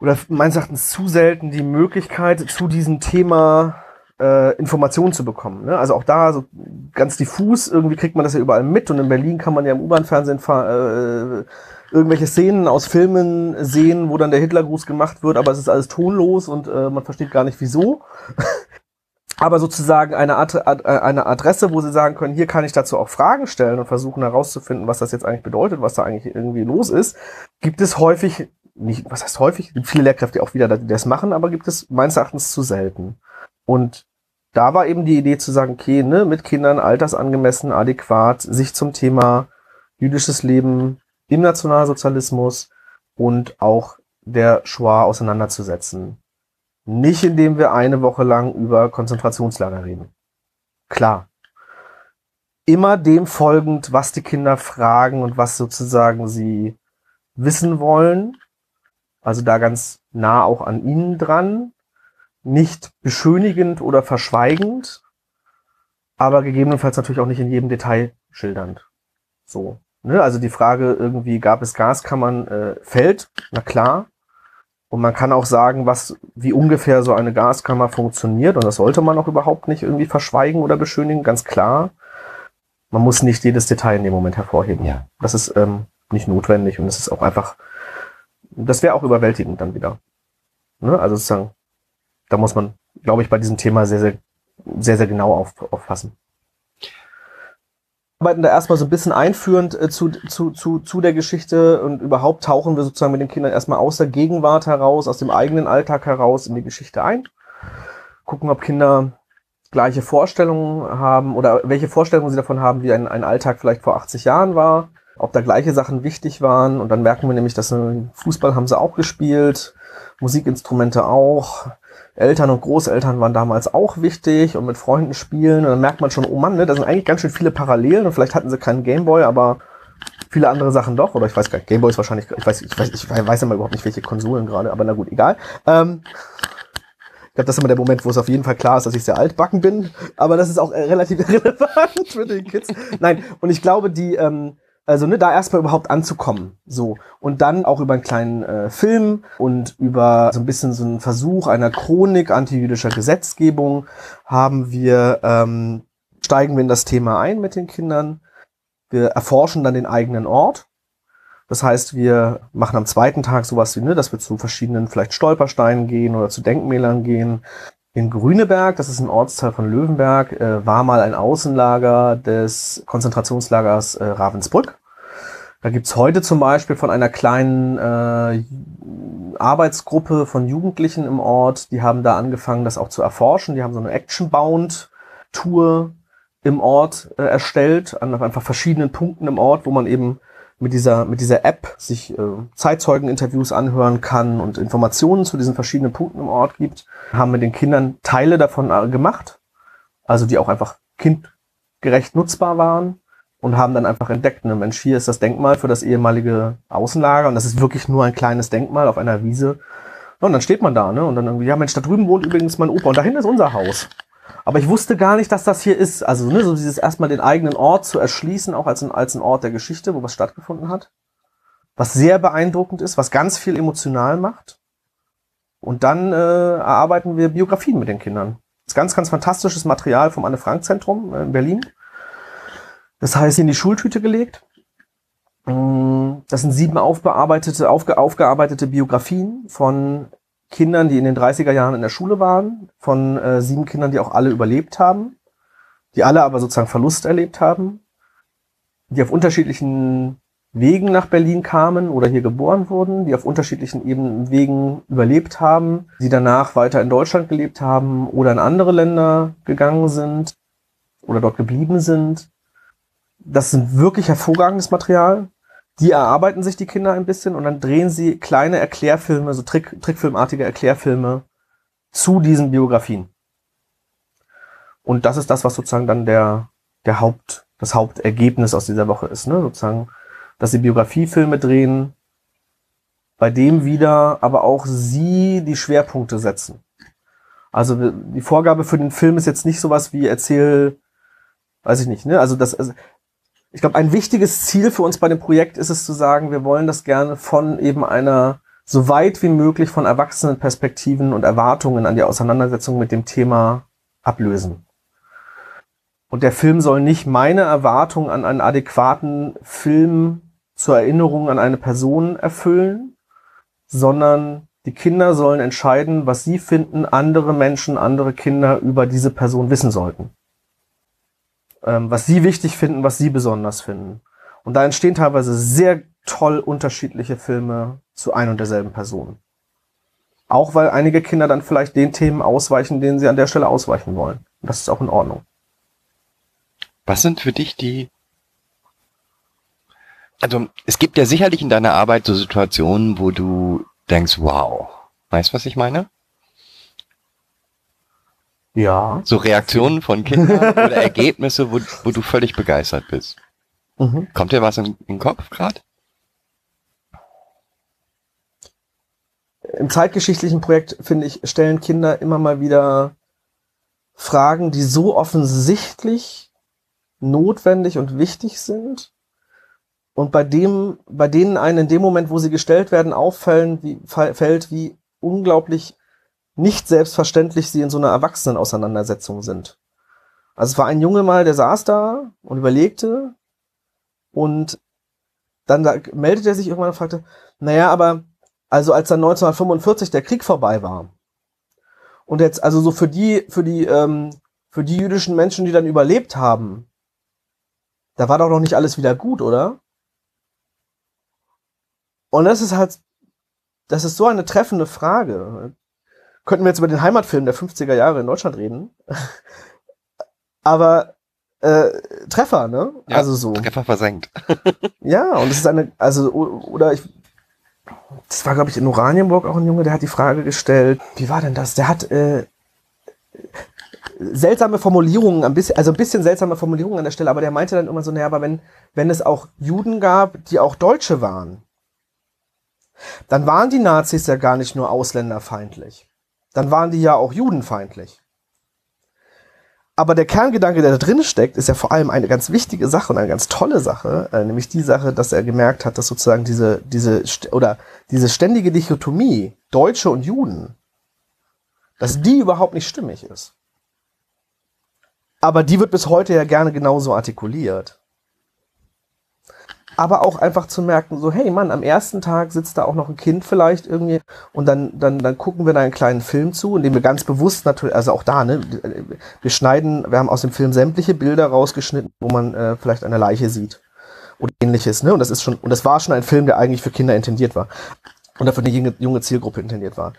oder meines Erachtens zu selten die Möglichkeit, zu diesem Thema äh, Informationen zu bekommen. Ne? Also auch da so ganz diffus, irgendwie kriegt man das ja überall mit und in Berlin kann man ja im U-Bahn-Fernsehen äh, irgendwelche Szenen aus Filmen sehen, wo dann der Hitlergruß gemacht wird, aber es ist alles tonlos und äh, man versteht gar nicht wieso. aber sozusagen eine, Ad Ad eine Adresse, wo sie sagen können, hier kann ich dazu auch Fragen stellen und versuchen herauszufinden, was das jetzt eigentlich bedeutet, was da eigentlich irgendwie los ist, gibt es häufig nicht, was heißt häufig, gibt viele Lehrkräfte auch wieder, die das machen, aber gibt es meines Erachtens zu selten. Und da war eben die Idee zu sagen, okay, ne, mit Kindern altersangemessen, adäquat, sich zum Thema jüdisches Leben im Nationalsozialismus und auch der Shoah auseinanderzusetzen. Nicht indem wir eine Woche lang über Konzentrationslager reden. Klar. Immer dem folgend, was die Kinder fragen und was sozusagen sie wissen wollen. Also da ganz nah auch an ihnen dran. Nicht beschönigend oder verschweigend, aber gegebenenfalls natürlich auch nicht in jedem Detail schildernd. So. Ne? Also die Frage irgendwie, gab es Gaskammern, äh, fällt, na klar. Und man kann auch sagen, was, wie ungefähr so eine Gaskammer funktioniert. Und das sollte man auch überhaupt nicht irgendwie verschweigen oder beschönigen, ganz klar. Man muss nicht jedes Detail in dem Moment hervorheben. Ja. Das ist ähm, nicht notwendig und es ist auch einfach, das wäre auch überwältigend dann wieder. Ne? Also sozusagen, da muss man, glaube ich, bei diesem Thema sehr, sehr, sehr, sehr genau auf, aufpassen. Arbeiten da erstmal so ein bisschen einführend äh, zu, zu, zu, zu der Geschichte und überhaupt tauchen wir sozusagen mit den Kindern erstmal aus der Gegenwart heraus, aus dem eigenen Alltag heraus in die Geschichte ein. Gucken, ob Kinder gleiche Vorstellungen haben oder welche Vorstellungen sie davon haben, wie ein, ein Alltag vielleicht vor 80 Jahren war, ob da gleiche Sachen wichtig waren. Und dann merken wir nämlich, dass Fußball haben sie auch gespielt, Musikinstrumente auch, Eltern und Großeltern waren damals auch wichtig und mit Freunden spielen. Und dann merkt man schon, oh Mann, ne, da sind eigentlich ganz schön viele Parallelen und vielleicht hatten sie keinen Gameboy, aber viele andere Sachen doch. Oder ich weiß gar nicht, Gameboy ist wahrscheinlich, ich weiß, ich weiß, ich weiß immer überhaupt nicht, welche Konsolen gerade, aber na gut, egal. Ähm, Ich glaube, das ist immer der Moment, wo es auf jeden Fall klar ist, dass ich sehr altbacken bin. Aber das ist auch äh, relativ relevant für den Kids. Nein, und ich glaube, die, ähm, also ne, da erstmal überhaupt anzukommen, so und dann auch über einen kleinen äh, Film und über so ein bisschen so einen Versuch einer Chronik antijüdischer Gesetzgebung haben wir ähm, steigen wir in das Thema ein mit den Kindern. Wir erforschen dann den eigenen Ort. Das heißt, wir machen am zweiten Tag sowas wie, ne, dass wir zu verschiedenen vielleicht Stolpersteinen gehen oder zu Denkmälern gehen. In Grüneberg, das ist ein Ortsteil von Löwenberg, äh, war mal ein Außenlager des Konzentrationslagers äh, Ravensbrück. Da gibt's heute zum Beispiel von einer kleinen äh, Arbeitsgruppe von Jugendlichen im Ort, die haben da angefangen, das auch zu erforschen. Die haben so eine Action-Bound-Tour im Ort äh, erstellt, an einfach verschiedenen Punkten im Ort, wo man eben mit dieser, mit dieser App sich äh, Zeitzeugeninterviews anhören kann und Informationen zu diesen verschiedenen Punkten im Ort gibt, haben mit den Kindern Teile davon äh, gemacht, also die auch einfach kindgerecht nutzbar waren und haben dann einfach entdeckt, ne Mensch, hier ist das Denkmal für das ehemalige Außenlager und das ist wirklich nur ein kleines Denkmal auf einer Wiese. Und dann steht man da, ne? Und dann irgendwie, ja Mensch, da drüben wohnt übrigens mein Opa und dahin ist unser Haus. Aber ich wusste gar nicht, dass das hier ist. Also ne, so dieses erstmal den eigenen Ort zu erschließen, auch als ein, als ein Ort der Geschichte, wo was stattgefunden hat. Was sehr beeindruckend ist, was ganz viel emotional macht. Und dann äh, erarbeiten wir Biografien mit den Kindern. Das ist ganz, ganz fantastisches Material vom Anne-Frank-Zentrum äh, in Berlin. Das heißt, in die Schultüte gelegt. Mm, das sind sieben aufbearbeitete, aufge, aufgearbeitete Biografien von Kindern, die in den 30er Jahren in der Schule waren, von äh, sieben Kindern, die auch alle überlebt haben, die alle aber sozusagen Verlust erlebt haben, die auf unterschiedlichen Wegen nach Berlin kamen oder hier geboren wurden, die auf unterschiedlichen eben Wegen überlebt haben, die danach weiter in Deutschland gelebt haben oder in andere Länder gegangen sind oder dort geblieben sind. Das ist wirklich hervorragendes Material die erarbeiten sich die Kinder ein bisschen und dann drehen sie kleine Erklärfilme, so Trick, Trickfilmartige Erklärfilme zu diesen Biografien. Und das ist das, was sozusagen dann der, der Haupt, das Hauptergebnis aus dieser Woche ist, ne? Sozusagen, dass sie Biografiefilme drehen, bei dem wieder aber auch sie die Schwerpunkte setzen. Also die Vorgabe für den Film ist jetzt nicht sowas wie erzähl, weiß ich nicht, ne? Also das, also ich glaube, ein wichtiges Ziel für uns bei dem Projekt ist es zu sagen, wir wollen das gerne von eben einer so weit wie möglich von Erwachsenenperspektiven und Erwartungen an die Auseinandersetzung mit dem Thema ablösen. Und der Film soll nicht meine Erwartung an einen adäquaten Film zur Erinnerung an eine Person erfüllen, sondern die Kinder sollen entscheiden, was sie finden, andere Menschen, andere Kinder über diese Person wissen sollten ähm, was sie wichtig finden, was sie besonders finden. Und da entstehen teilweise sehr toll unterschiedliche Filme zu ein und derselben Person. Auch weil einige Kinder dann vielleicht den Themen ausweichen, denen sie an der Stelle ausweichen wollen. Und das ist auch in Ordnung. Was sind für dich die also es gibt ja sicherlich in deiner Arbeit so Situationen, wo du denkst, wow. Weißt du, was ich meine? Ja. So Reaktionen von Kindern oder Ergebnisse, wo, wo du völlig begeistert bist. Mhm. Kommt dir was in, in den Kopf gerade? Im zeitgeschichtlichen Projekt, finde ich, stellen Kinder immer mal wieder Fragen, die so offensichtlich notwendig und wichtig sind und bei dem, bei denen einen in dem Moment, wo sie gestellt werden, auffällen, wie, fällt, wie unglaublich nicht selbstverständlich sie in so einer Erwachsenenauseinandersetzung sind. Also es war ein Junge mal, der saß da und überlegte und dann da, meldete er sich irgendwann und fragte, naja, aber also als dann 1945 der Krieg vorbei war und jetzt also so für die für die ähm, für die jüdischen Menschen, die dann überlebt haben, da war doch noch nicht alles wieder gut, oder? Und das ist halt, das ist so eine treffende Frage könnten wir jetzt über den Heimatfilm der 50er Jahre in Deutschland reden. Aber äh, Treffer, ne? Ja, also so. Treffer versenkt. ja, und es ist eine, also, oder ich, das war, glaube ich, in Oranienburg auch ein Junge, der hat die Frage gestellt, wie war denn das? Der hat äh, seltsame Formulierungen, ein bisschen, also ein bisschen seltsame Formulierungen an der Stelle, aber der meinte dann immer so, naja, aber wenn, wenn es auch Juden gab, die auch Deutsche waren, dann waren die Nazis ja gar nicht nur ausländerfeindlich dann waren die ja auch judenfeindlich. Aber der Kerngedanke, der da drin steckt, ist ja vor allem eine ganz wichtige Sache und eine ganz tolle Sache, äh, nämlich die Sache, dass er gemerkt hat, dass sozusagen diese, diese, oder diese ständige Dichotomie, Deutsche und Juden, dass die überhaupt nicht stimmig ist. Aber die wird bis heute ja gerne genauso artikuliert aber auch einfach zu merken, so, hey Mann, am ersten Tag sitzt da auch noch ein Kind vielleicht irgendwie und dann, dann, dann gucken wir da einen kleinen Film zu, in dem wir ganz bewusst natürlich, also auch da, ne, wir schneiden, wir haben aus dem Film sämtliche Bilder rausgeschnitten, wo man äh, vielleicht eine Leiche sieht oder ähnliches, ne, und das ist schon, und das war schon ein Film, der eigentlich für Kinder intendiert war und dafür eine junge, Zielgruppe intendiert war.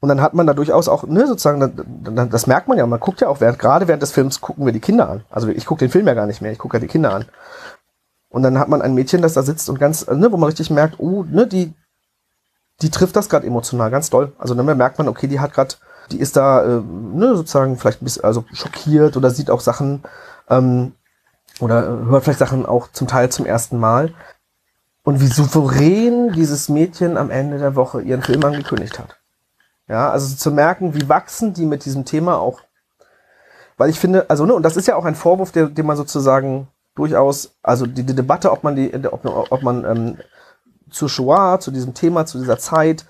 Und dann hat man da durchaus auch, ne, sozusagen, das merkt man ja, man guckt ja auch während, gerade während des Films gucken wir die Kinder an. Also ich gucke den Film ja gar nicht mehr, ich gucke ja die Kinder an. Und dann hat man ein Mädchen, das da sitzt und ganz, ne, wo man richtig merkt, oh, ne, die, die trifft das gerade emotional ganz doll. Also dann merkt man, okay, die hat gerade, die ist da, äh, ne, sozusagen vielleicht ein bisschen also schockiert oder sieht auch Sachen ähm, oder hört vielleicht Sachen auch zum Teil zum ersten Mal. Und wie souverän dieses Mädchen am Ende der Woche ihren Film angekündigt hat. Ja, also zu merken, wie wachsen die mit diesem Thema auch. Weil ich finde, also, ne, und das ist ja auch ein Vorwurf, der, den man sozusagen durchaus, also die, die Debatte, ob man die, ob, ob man ähm, zu Shoah, zu diesem Thema, zu dieser Zeit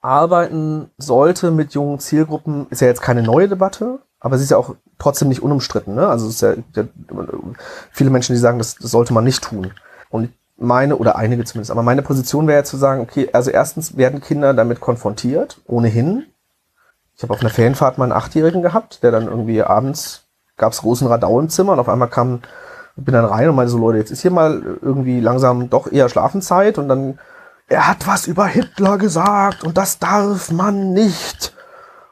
arbeiten sollte mit jungen Zielgruppen, ist ja jetzt keine neue Debatte, aber sie ist ja auch trotzdem nicht unumstritten. Ne? Also es ist ja, ja viele Menschen, die sagen, das, das sollte man nicht tun. Und meine, oder einige zumindest, aber meine Position wäre ja zu sagen, okay, also erstens werden Kinder damit konfrontiert, ohnehin. Ich habe auf einer Ferienfahrt mal einen Achtjährigen gehabt, der dann irgendwie abends gab es großen Radau im Zimmer und auf einmal kam bin dann rein und meinte so, Leute, jetzt ist hier mal irgendwie langsam doch eher Schlafenszeit und dann, er hat was über Hitler gesagt und das darf man nicht.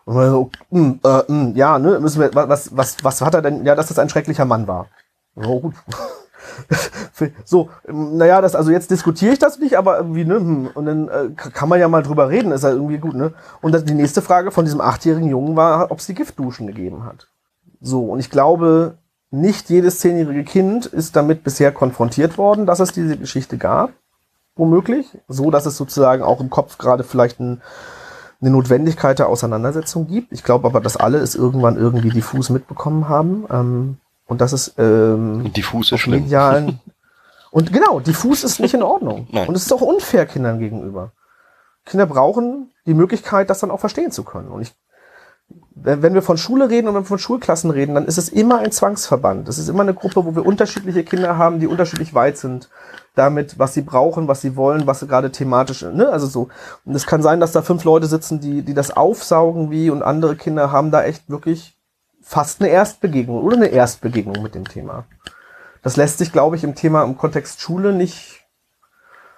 Und wir so, mm, äh, mm, ja, ne, müssen wir, was, was, was hat er denn, ja, dass das ein schrecklicher Mann war. So, gut. so, naja, das, also jetzt diskutiere ich das nicht, aber irgendwie, ne, hm, und dann äh, kann man ja mal drüber reden, ist ja irgendwie gut, ne. Und das, die nächste Frage von diesem achtjährigen Jungen war, ob es die Giftduschen gegeben hat. So, und ich glaube, nicht jedes zehnjährige Kind ist damit bisher konfrontiert worden, dass es diese Geschichte gab, womöglich, so dass es sozusagen auch im Kopf gerade vielleicht ein, eine Notwendigkeit der Auseinandersetzung gibt. Ich glaube aber, dass alle es irgendwann irgendwie diffus mitbekommen haben ähm, und dass es ähm, diffus ist schlimm. medialen und genau, diffus ist nicht in Ordnung Nein. und es ist auch unfair Kindern gegenüber. Kinder brauchen die Möglichkeit, das dann auch verstehen zu können. Und ich wenn wir von Schule reden und wenn wir von Schulklassen reden, dann ist es immer ein Zwangsverband. Das ist immer eine Gruppe, wo wir unterschiedliche Kinder haben, die unterschiedlich weit sind damit, was sie brauchen, was sie wollen, was sie gerade thematisch, ne, also so. Und es kann sein, dass da fünf Leute sitzen, die, die das aufsaugen wie und andere Kinder haben da echt wirklich fast eine Erstbegegnung oder eine Erstbegegnung mit dem Thema. Das lässt sich, glaube ich, im Thema, im Kontext Schule nicht,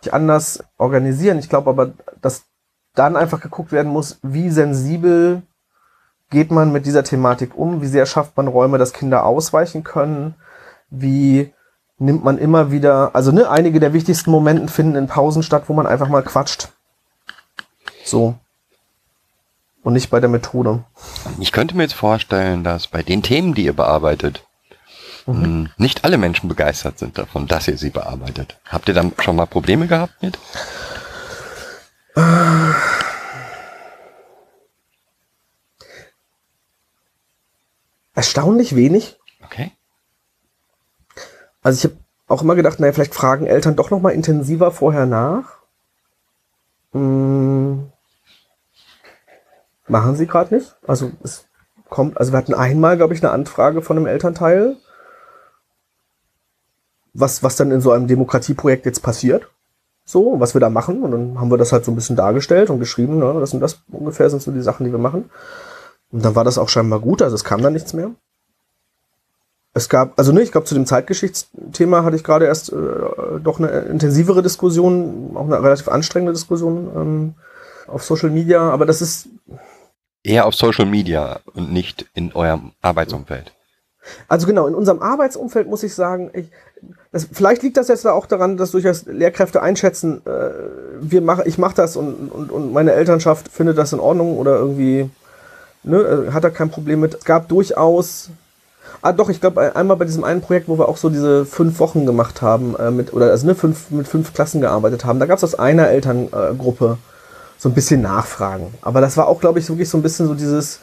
nicht anders organisieren. Ich glaube aber, dass dann einfach geguckt werden muss, wie sensibel geht man mit dieser Thematik um? Wie sehr schafft man Räume, dass Kinder ausweichen können? Wie nimmt man immer wieder, also ne, einige der wichtigsten Momenten finden in Pausen statt, wo man einfach mal quatscht. So. Und nicht bei der Methode. Ich könnte mir jetzt vorstellen, dass bei den Themen, die ihr bearbeitet, mhm. Hm, nicht alle Menschen begeistert sind davon, dass ihr sie bearbeitet. Habt ihr dann schon mal Probleme gehabt mit? Erstaunlich wenig. Okay. Also ich habe auch immer gedacht, naja, vielleicht fragen Eltern doch noch mal intensiver vorher nach. Hm. Machen sie gerade nicht. Also es kommt, also wir hatten einmal, glaube ich, eine Anfrage von einem Elternteil, was, was dann in so einem Demokratieprojekt jetzt passiert. So, was wir da machen. Und dann haben wir das halt so ein bisschen dargestellt und geschrieben, ne, das und das ungefähr sind so die Sachen, die wir machen. Und dann war das auch scheinbar gut, also es kam dann nichts mehr. Es gab, also ne, ich glaube, zu dem Zeitgeschichtsthema hatte ich gerade erst äh, doch eine intensivere Diskussion, auch eine relativ anstrengende Diskussion ähm, auf Social Media, aber das ist. Eher auf Social Media und nicht in eurem Arbeitsumfeld. Also genau, in unserem Arbeitsumfeld muss ich sagen, ich, das, vielleicht liegt das jetzt auch daran, dass durchaus Lehrkräfte einschätzen, äh, wir mach, ich mache das und, und, und meine Elternschaft findet das in Ordnung oder irgendwie ne, äh, hat er kein Problem mit. Es gab durchaus Ah, doch, ich glaube, einmal bei diesem einen Projekt, wo wir auch so diese fünf Wochen gemacht haben, äh, mit, oder also ne, fünf, mit fünf Klassen gearbeitet haben, da gab es aus einer Elterngruppe so ein bisschen nachfragen. Aber das war auch, glaube ich, wirklich so ein bisschen so dieses,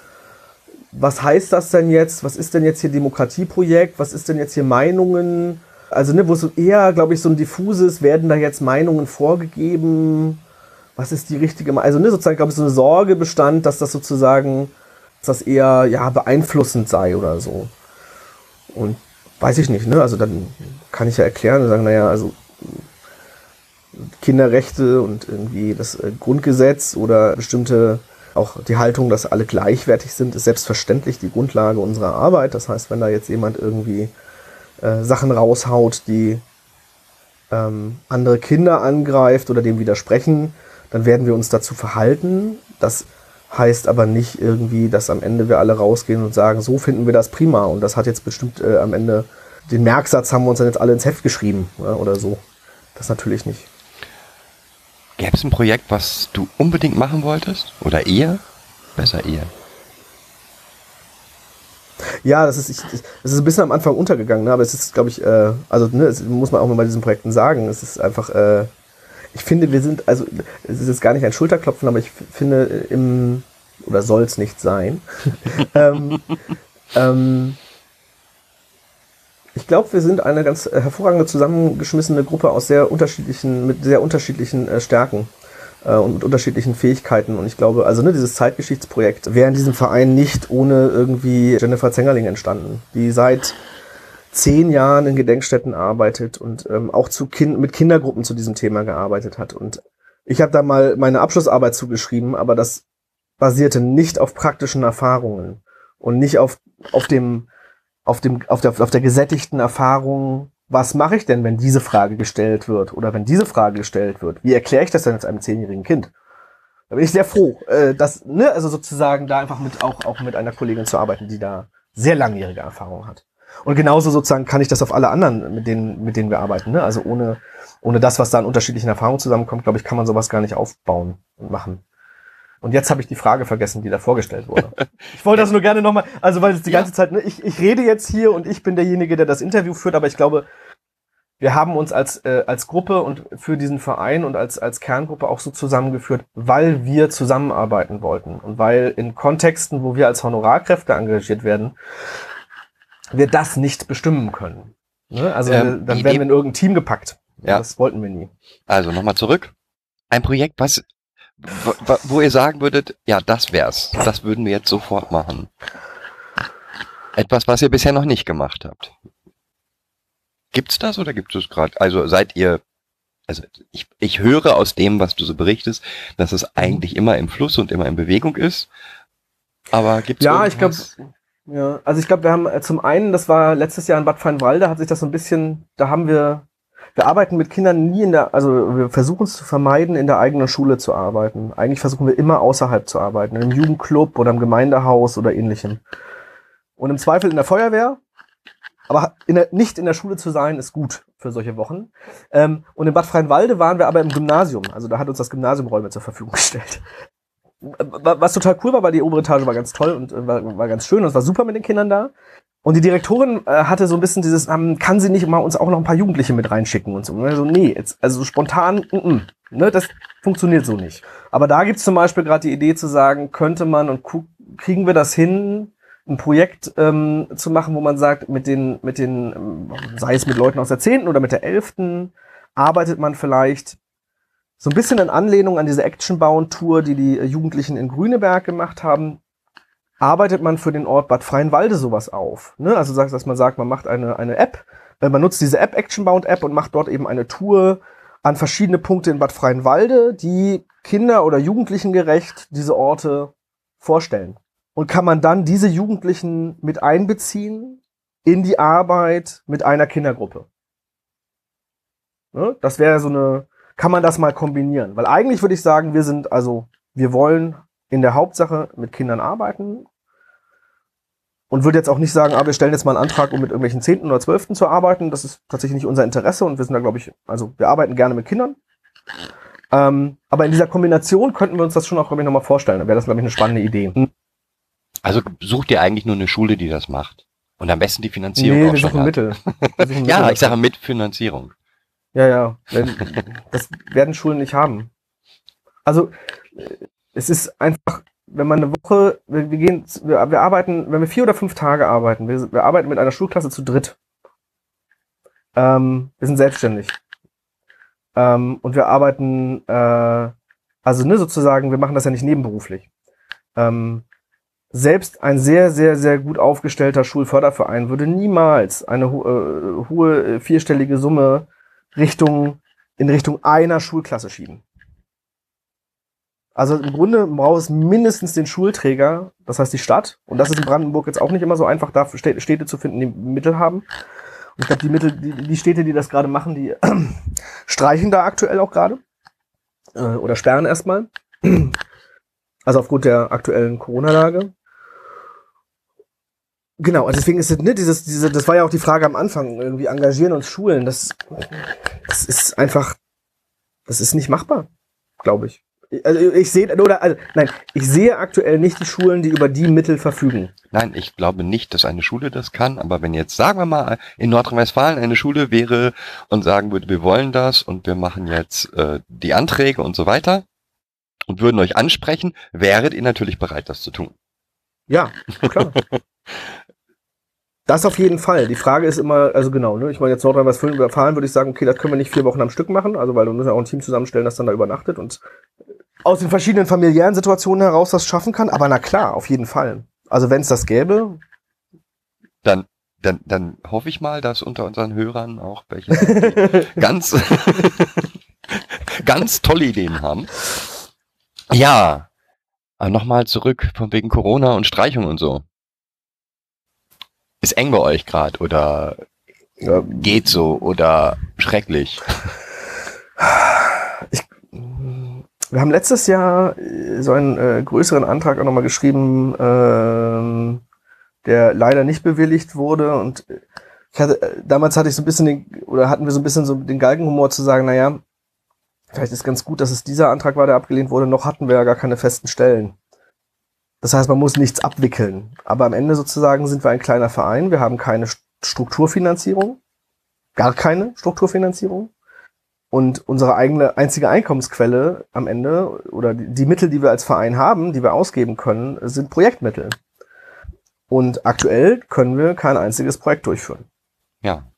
was heißt das denn jetzt? Was ist denn jetzt hier Demokratieprojekt? Was ist denn jetzt hier Meinungen? Also, ne, wo es eher, glaube ich, so ein diffuses, werden da jetzt Meinungen vorgegeben? Was ist die richtige Meinung? Also, ne, sozusagen, glaube ich, so eine Sorge bestand, dass das sozusagen, dass das eher, ja, beeinflussend sei oder so. Und weiß ich nicht, ne? Also, dann kann ich ja erklären und sagen, naja, also, Kinderrechte und irgendwie das äh, Grundgesetz oder bestimmte auch die Haltung, dass alle gleichwertig sind, ist selbstverständlich die Grundlage unserer Arbeit. Das heißt, wenn da jetzt jemand irgendwie äh, Sachen raushaut, die ähm, andere Kinder angreift oder dem widersprechen, dann werden wir uns dazu verhalten. Das heißt aber nicht irgendwie, dass am Ende wir alle rausgehen und sagen, so finden wir das prima. Und das hat jetzt bestimmt äh, am Ende, den Merksatz haben wir uns dann jetzt alle ins Heft geschrieben ja, oder so. Das natürlich nicht. Gäbe es ein Projekt, was du unbedingt machen wolltest? Oder eher? Besser eher. Ja, das ist, ich, das ist ein bisschen am Anfang untergegangen, ne? aber es ist, glaube ich, äh, also ne, das muss man auch mal bei diesen Projekten sagen. Es ist einfach, äh, ich finde, wir sind, also es ist jetzt gar nicht ein Schulterklopfen, aber ich finde im, oder soll es nicht sein. ähm, ähm, ich glaube, wir sind eine ganz hervorragende zusammengeschmissene Gruppe aus sehr unterschiedlichen, mit sehr unterschiedlichen äh, Stärken äh, und mit unterschiedlichen Fähigkeiten. Und ich glaube, also ne, dieses Zeitgeschichtsprojekt wäre in diesem Verein nicht ohne irgendwie Jennifer Zengerling entstanden, die seit zehn Jahren in Gedenkstätten arbeitet und ähm, auch zu kind mit Kindergruppen zu diesem Thema gearbeitet hat. Und ich habe da mal meine Abschlussarbeit zugeschrieben, aber das basierte nicht auf praktischen Erfahrungen und nicht auf, auf dem auf, dem, auf, der, auf der gesättigten Erfahrung, was mache ich denn, wenn diese Frage gestellt wird oder wenn diese Frage gestellt wird? Wie erkläre ich das denn jetzt einem zehnjährigen Kind? Da bin ich sehr froh, äh, dass, ne, also sozusagen da einfach mit auch, auch mit einer Kollegin zu arbeiten, die da sehr langjährige Erfahrung hat. Und genauso sozusagen kann ich das auf alle anderen, mit denen, mit denen wir arbeiten. Ne? Also ohne, ohne das, was da an unterschiedlichen Erfahrungen zusammenkommt, glaube ich, kann man sowas gar nicht aufbauen und machen. Und jetzt habe ich die Frage vergessen, die da vorgestellt wurde. Ich wollte das nur gerne nochmal, also weil es die ganze Zeit, ne, ich, ich rede jetzt hier und ich bin derjenige, der das Interview führt, aber ich glaube, wir haben uns als, äh, als Gruppe und für diesen Verein und als, als Kerngruppe auch so zusammengeführt, weil wir zusammenarbeiten wollten und weil in Kontexten, wo wir als Honorarkräfte engagiert werden, wir das nicht bestimmen können. Ne? Also Ähm, dann werden wir in irgendein Team gepackt. Ja. Das wollten wir nie. Also nochmal zurück. Ein Projekt, was, wo, ihr sagen würdet, ja, das wär's. Das würden wir jetzt sofort machen. Etwas, was ihr bisher noch nicht gemacht habt. Gibt's das oder gibt es gerade? Also seid ihr, also ich, ich höre aus dem, was du so berichtest, dass es eigentlich immer im Fluss und immer in Bewegung ist. Aber gibt's Ja, ich glaube? Ja, also ich glaube, wir haben äh, zum einen, das war letztes Jahr in Bad Feinwalde, hat sich das so ein bisschen, da haben wir, wir arbeiten mit Kindern nie in der, also wir versuchen es zu vermeiden, in der eigenen Schule zu arbeiten. Eigentlich versuchen wir immer außerhalb zu arbeiten, im Jugendclub oder im Gemeindehaus oder ähnlichem. Und im Zweifel in der Feuerwehr, aber in der, nicht in der Schule zu sein, ist gut für solche Wochen. Ähm, und in Bad Freienwalde waren wir aber im Gymnasium. Also da hat uns das Gymnasium Räume zur Verfügung gestellt. Wa- Was total cool war, weil die obere Etage war ganz toll und äh, war, war ganz schön und es war super mit den Kindern da. Und die Direktorin äh, hatte so ein bisschen dieses, ähm, kann sie nicht mal uns auch noch ein paar Jugendliche mit reinschicken und so. Und so nee, jetzt, also so spontan, mm, mm, ne, das funktioniert so nicht. Aber da gibt's zum Beispiel gerade die Idee zu sagen, könnte man und kriegen wir das hin, ein Projekt ähm, zu machen, wo man sagt, mit den, mit den, ähm, sei es mit Leuten aus der zehnten oder mit der elften, arbeitet man vielleicht so ein bisschen in Anlehnung an diese Action-Bound-Tour, die die äh, Jugendlichen in Grüneberg gemacht haben, arbeitet man für den Ort Bad Freienwalde sowas auf. Ne? Also sagt, dass man sagt, man macht eine, eine App, äh, man nutzt diese App, Action-Bound-App und macht dort eben eine Tour an verschiedene Punkte in Bad Freienwalde, die Kinder- oder Jugendlichen gerecht diese Orte vorstellen. Und kann man dann diese Jugendlichen mit einbeziehen in die Arbeit mit einer Kindergruppe. Ne? Das wäre so eine, kann man das mal kombinieren? Weil eigentlich würde ich sagen, wir sind, also, wir wollen in der Hauptsache mit Kindern arbeiten und würde jetzt auch nicht sagen, ah, wir stellen jetzt mal einen Antrag, um mit irgendwelchen Zehnten oder Zwölften zu arbeiten. Das ist tatsächlich nicht unser Interesse und wir sind da, glaube ich, also wir arbeiten gerne mit Kindern. Ähm, aber in dieser Kombination könnten wir uns das schon auch, glaube ich, nochmal vorstellen. Da wäre das, glaube ich, eine spannende Idee. Also sucht ihr eigentlich nur eine Schule, die das macht. Und am besten die Finanzierung Nee, auch wir schon suchen. Mittel. Wir suchen Ja, Mittel ich sage mit Finanzierung. Ja, ja. Das werden Schulen nicht haben. Also es ist einfach, wenn man eine Woche, wir, gehen, wir, wir arbeiten, wenn wir vier oder fünf Tage arbeiten, wir, wir arbeiten mit einer Schulklasse zu dritt. Ähm, wir sind selbstständig. Ähm, und wir arbeiten, äh, also ne, sozusagen, wir machen das ja nicht nebenberuflich. Ähm, selbst ein sehr, sehr, sehr gut aufgestellter Schulförderverein würde niemals eine äh, hohe äh, vierstellige Summe Richtung, in Richtung einer Schulklasse schieben. Also im Grunde braucht es mindestens den Schulträger, das heißt die Stadt. Und das ist in Brandenburg jetzt auch nicht immer so einfach, da Städte zu finden, die Mittel haben. Und ich glaube, die Mittel, die, die Städte, die das gerade machen, die äh, streichen da aktuell auch gerade. Äh, oder sperren erstmal. Also aufgrund der aktuellen Corona-Lage. Genau, also deswegen ist es, ne, dieses, diese, das war ja auch die Frage am Anfang, irgendwie engagieren uns Schulen, das, das ist einfach, das ist nicht machbar, glaube ich. Also ich sehe, oder, also, nein, ich sehe aktuell nicht die Schulen, die über die Mittel verfügen. Nein, ich glaube nicht, dass eine Schule das kann, aber wenn jetzt, sagen wir mal, in Nordrhein-Westfalen eine Schule wäre und sagen würde, wir wollen das und wir machen jetzt äh, die Anträge und so weiter und würden euch ansprechen, wäret ihr natürlich bereit, das zu tun. Ja, klar. Das auf jeden Fall. Die Frage ist immer, also genau, ne, ich meine jetzt Nordrhein-Westfalen überfahren, würde ich sagen, okay, das können wir nicht vier Wochen am Stück machen, also weil wir müssen ja auch ein Team zusammenstellen, das dann da übernachtet und aus den verschiedenen familiären Situationen heraus das schaffen kann. Aber na klar, auf jeden Fall. Also wenn es das gäbe. Dann, dann, dann hoffe ich mal, dass unter unseren Hörern auch welche ganz, ganz tolle Ideen haben. Ja, nochmal zurück von wegen Corona und Streichung und so. Ist eng bei euch gerade oder ja. geht so oder schrecklich? Ich, wir haben letztes Jahr äh, so einen äh, größeren Antrag auch nochmal geschrieben, äh, der leider nicht bewilligt wurde. Und ich hatte, äh, damals hatte ich so ein bisschen den, oder hatten wir so ein bisschen so den Galgenhumor zu sagen, naja, vielleicht ist ganz gut, dass es dieser Antrag war, der abgelehnt wurde, noch hatten wir ja gar keine festen Stellen. Das heißt, man muss nichts abwickeln. Aber am Ende sozusagen sind wir ein kleiner Verein. Wir haben keine Strukturfinanzierung. Gar keine Strukturfinanzierung. Und unsere eigene einzige Einkommensquelle am Ende oder die Mittel, die wir als Verein haben, die wir ausgeben können, sind Projektmittel. Und aktuell können wir kein einziges Projekt durchführen. Ja.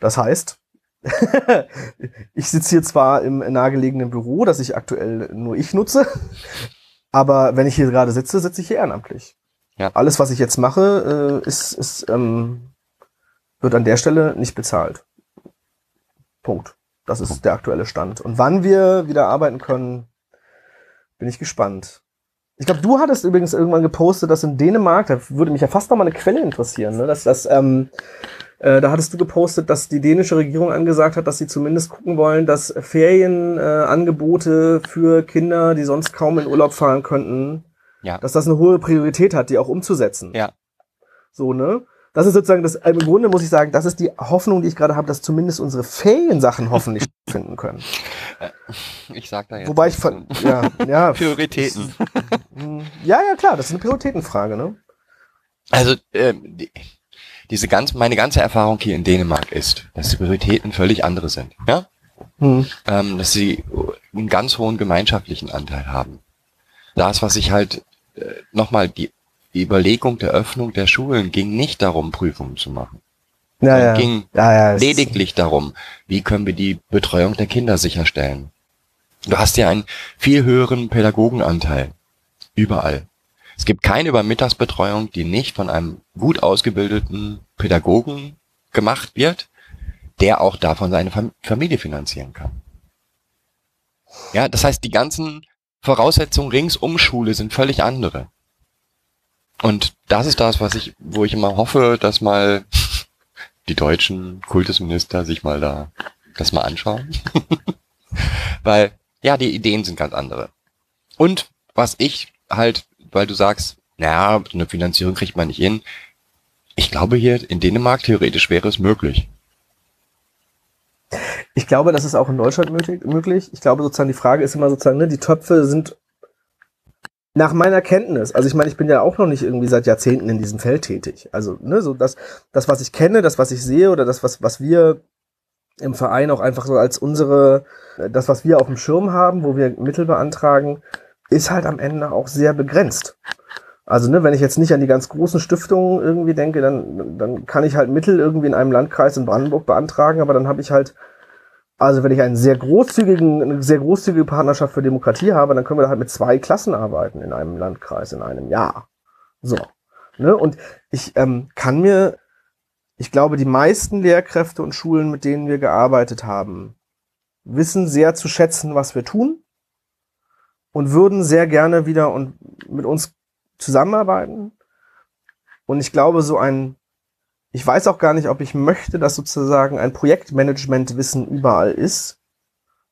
Das heißt, ich sitze hier zwar im nahegelegenen Büro, das ich aktuell nur ich nutze, aber wenn ich hier gerade sitze, sitze ich hier ehrenamtlich. Ja. Alles, was ich jetzt mache, äh, ist, ist ähm, wird an der Stelle nicht bezahlt. Punkt. Das ist der aktuelle Stand. Und wann wir wieder arbeiten können, bin ich gespannt. Ich glaube, du hattest übrigens irgendwann gepostet, dass in Dänemark, da würde mich ja fast noch mal eine Quelle interessieren, ne? dass das ähm, äh, da hattest du gepostet, dass die dänische Regierung angesagt hat, dass sie zumindest gucken wollen, dass Ferienangebote äh, für Kinder, die sonst kaum in Urlaub fahren könnten, ja. dass das eine hohe Priorität hat, die auch umzusetzen. Ja. So, ne? Das ist sozusagen das, im Grunde muss ich sagen, das ist die Hoffnung, die ich gerade habe, dass zumindest unsere Feriensachen hoffentlich finden können. Äh, ich sag da jetzt. Wobei ich von, ja, ja. Prioritäten. Ja, ja, klar, das ist eine Prioritätenfrage, ne? Also, ähm, die, diese ganz, meine ganze Erfahrung hier in Dänemark ist, dass die Prioritäten völlig andere sind. Ja? Hm. Ähm, dass sie einen ganz hohen gemeinschaftlichen Anteil haben. Das, was ich halt äh, nochmal die, Überlegung der Öffnung der Schulen ging nicht darum, Prüfungen zu machen. Ja, ja. ging ja, ja, lediglich darum, wie können wir die Betreuung der Kinder sicherstellen. Du hast ja einen viel höheren Pädagogenanteil. Überall. Es gibt keine Übermittagsbetreuung, die nicht von einem gut ausgebildeten Pädagogen gemacht wird, der auch davon seine Familie finanzieren kann. Ja, das heißt, die ganzen Voraussetzungen rings um Schule sind völlig andere. Und das ist das, was ich, wo ich immer hoffe, dass mal die deutschen Kultusminister sich mal da das mal anschauen. Weil, ja, die Ideen sind ganz andere. Und was ich halt weil du sagst, naja, eine Finanzierung kriegt man nicht hin. Ich glaube hier in Dänemark theoretisch wäre es möglich. Ich glaube, das ist auch in Deutschland möglich. Ich glaube sozusagen, die Frage ist immer sozusagen, ne, die Töpfe sind nach meiner Kenntnis, also ich meine, ich bin ja auch noch nicht irgendwie seit Jahrzehnten in diesem Feld tätig. Also, ne, so das, das, was ich kenne, das, was ich sehe oder das, was, was wir im Verein auch einfach so als unsere, das, was wir auf dem Schirm haben, wo wir Mittel beantragen, ist halt am Ende auch sehr begrenzt. Also, ne, wenn ich jetzt nicht an die ganz großen Stiftungen irgendwie denke, dann, dann kann ich halt Mittel irgendwie in einem Landkreis in Brandenburg beantragen, aber dann habe ich halt, also wenn ich einen sehr großzügigen, eine sehr großzügige Partnerschaft für Demokratie habe, dann können wir da halt mit zwei Klassen arbeiten in einem Landkreis in einem Jahr. So. Ne? Und ich ähm, kann mir, ich glaube, die meisten Lehrkräfte und Schulen, mit denen wir gearbeitet haben, wissen sehr zu schätzen, was wir tun und würden sehr gerne wieder und mit uns zusammenarbeiten. Und ich glaube, so ein, ich weiß auch gar nicht, ob ich möchte, dass sozusagen ein Projektmanagement-Wissen überall ist.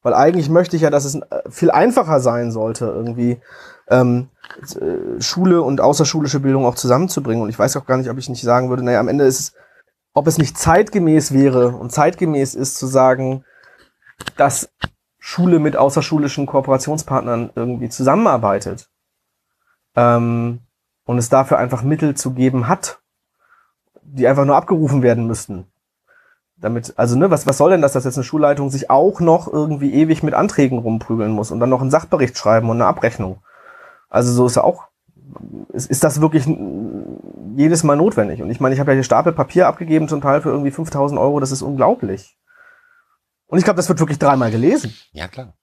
Weil eigentlich möchte ich ja, dass es äh, viel einfacher sein sollte, irgendwie ähm, äh, Schule und außerschulische Bildung auch zusammenzubringen. Und ich weiß auch gar nicht, ob ich nicht sagen würde, naja, am Ende ist es, ob es nicht zeitgemäß wäre und zeitgemäß ist zu sagen, dass Schule mit außerschulischen Kooperationspartnern irgendwie zusammenarbeitet ähm, und es dafür einfach Mittel zu geben hat, die einfach nur abgerufen werden müssten. Damit, also ne, was, was soll denn das, dass jetzt eine Schulleitung sich auch noch irgendwie ewig mit Anträgen rumprügeln muss und dann noch einen Sachbericht schreiben und eine Abrechnung? Also so ist ja auch, ist, ist das wirklich jedes Mal notwendig? Und ich meine, ich habe ja hier Stapel Papier abgegeben, zum Teil für irgendwie 5000 Euro, das ist unglaublich. Und ich glaube, das wird wirklich dreimal gelesen. Ja, klar.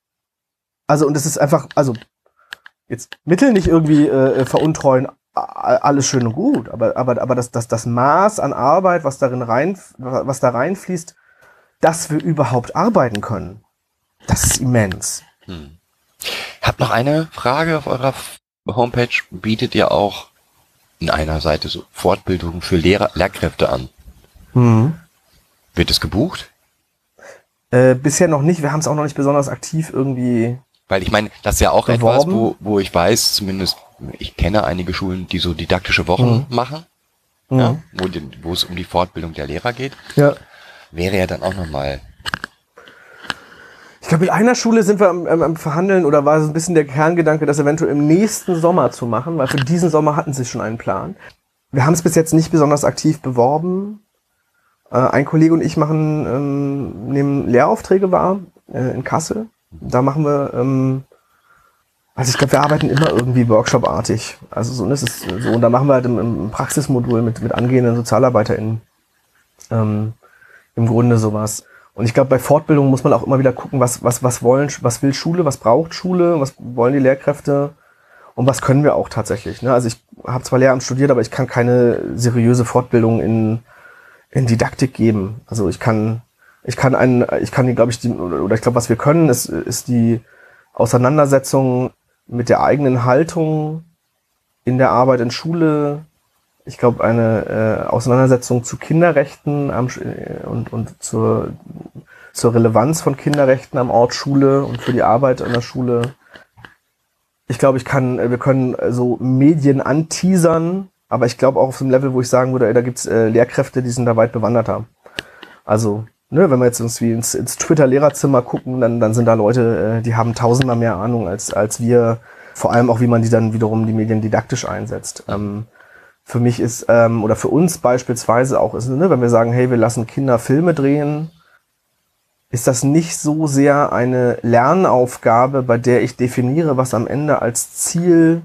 Also, und das ist einfach, also jetzt Mittel nicht irgendwie äh, veruntreuen, alles schön und gut, aber, aber, aber das, das, das Maß an Arbeit, was darin rein, was da reinfließt, dass wir überhaupt arbeiten können, das ist immens. Hm. Hab noch eine Frage auf eurer Homepage. Bietet ihr auch in einer Seite so Fortbildungen für Lehrer, Lehrkräfte an? Mhm. Wird es gebucht? Äh, bisher noch nicht. Wir haben es auch noch nicht besonders aktiv irgendwie weil ich meine, das ist ja auch beworben. etwas, wo, wo ich weiß, zumindest ich kenne einige Schulen, die so didaktische Wochen mhm. machen, mhm. Ja, wo, wo es um die Fortbildung der Lehrer geht. Ja. Wäre ja dann auch nochmal. Ich glaube, mit einer Schule sind wir am, am, am, Verhandeln oder war es ein bisschen der Kerngedanke, das eventuell im nächsten Sommer zu machen, weil für diesen Sommer hatten sie schon einen Plan. Wir haben es bis jetzt nicht besonders aktiv beworben. Äh, ein Kollege und ich machen, ähm, nehmen Lehraufträge wahr äh, in Kassel da machen wir, ähm, also ich glaube, wir arbeiten immer irgendwie Workshop-artig. Also so, und das ist so, und da machen wir halt im, im Praxismodul mit, mit angehenden SozialarbeiterInnen ähm, im Grunde sowas. Und ich glaube, bei Fortbildung muss man auch immer wieder gucken, was, was, was wollen, was will Schule, was braucht Schule, was wollen die Lehrkräfte und was können wir auch tatsächlich. Ne? Also ich habe zwar Lehramt studiert, aber ich kann keine seriöse Fortbildung in, in Didaktik geben. Also ich kann ich kann einen, ich kann, glaube ich, die, oder ich glaube, was wir können, ist, ist die Auseinandersetzung mit der eigenen Haltung in der Arbeit in Schule. Ich glaube, eine äh, Auseinandersetzung zu Kinderrechten am, äh, und, und zur, zur Relevanz von Kinderrechten am Ort Schule und für die Arbeit an der Schule. Ich glaube, ich kann, wir können so Medien anteasern, aber ich glaube auch auf einem Level, wo ich sagen würde, ey, da gibt's äh, Lehrkräfte, die sind da weit bewanderter. Also ne, wenn wir jetzt irgendwie ins, ins Twitter-Lehrerzimmer gucken, dann, dann sind da Leute, äh, die haben tausendmal mehr Ahnung als, als wir. Vor allem auch, wie man die dann wiederum die Medien didaktisch einsetzt. Ähm, für mich ist, ähm, oder für uns beispielsweise auch ist, ne, wenn wir sagen, hey, wir lassen Kinder Filme drehen, ist das nicht so sehr eine Lernaufgabe, bei der ich definiere, was am Ende als Ziel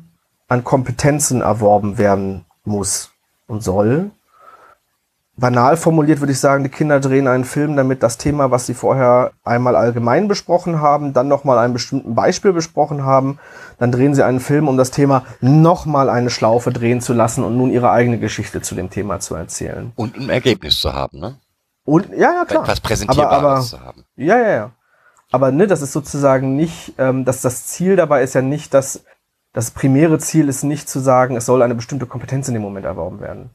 an Kompetenzen erworben werden muss und soll, banal formuliert würde ich sagen, die Kinder drehen einen Film, damit das Thema, was sie vorher einmal allgemein besprochen haben, dann nochmal ein bestimmten Beispiel besprochen haben, dann drehen sie einen Film, um das Thema nochmal eine Schlaufe drehen zu lassen und nun ihre eigene Geschichte zu dem Thema zu erzählen. Und ein Ergebnis zu haben, ne? Und, ja, ja, klar. Etwas Präsentierbares aber, aber, zu haben. Ja, ja, ja. Aber ne, das ist sozusagen nicht, ähm, dass das Ziel dabei ist ja nicht, dass das primäre Ziel ist nicht zu sagen, es soll eine bestimmte Kompetenz in dem Moment erworben werden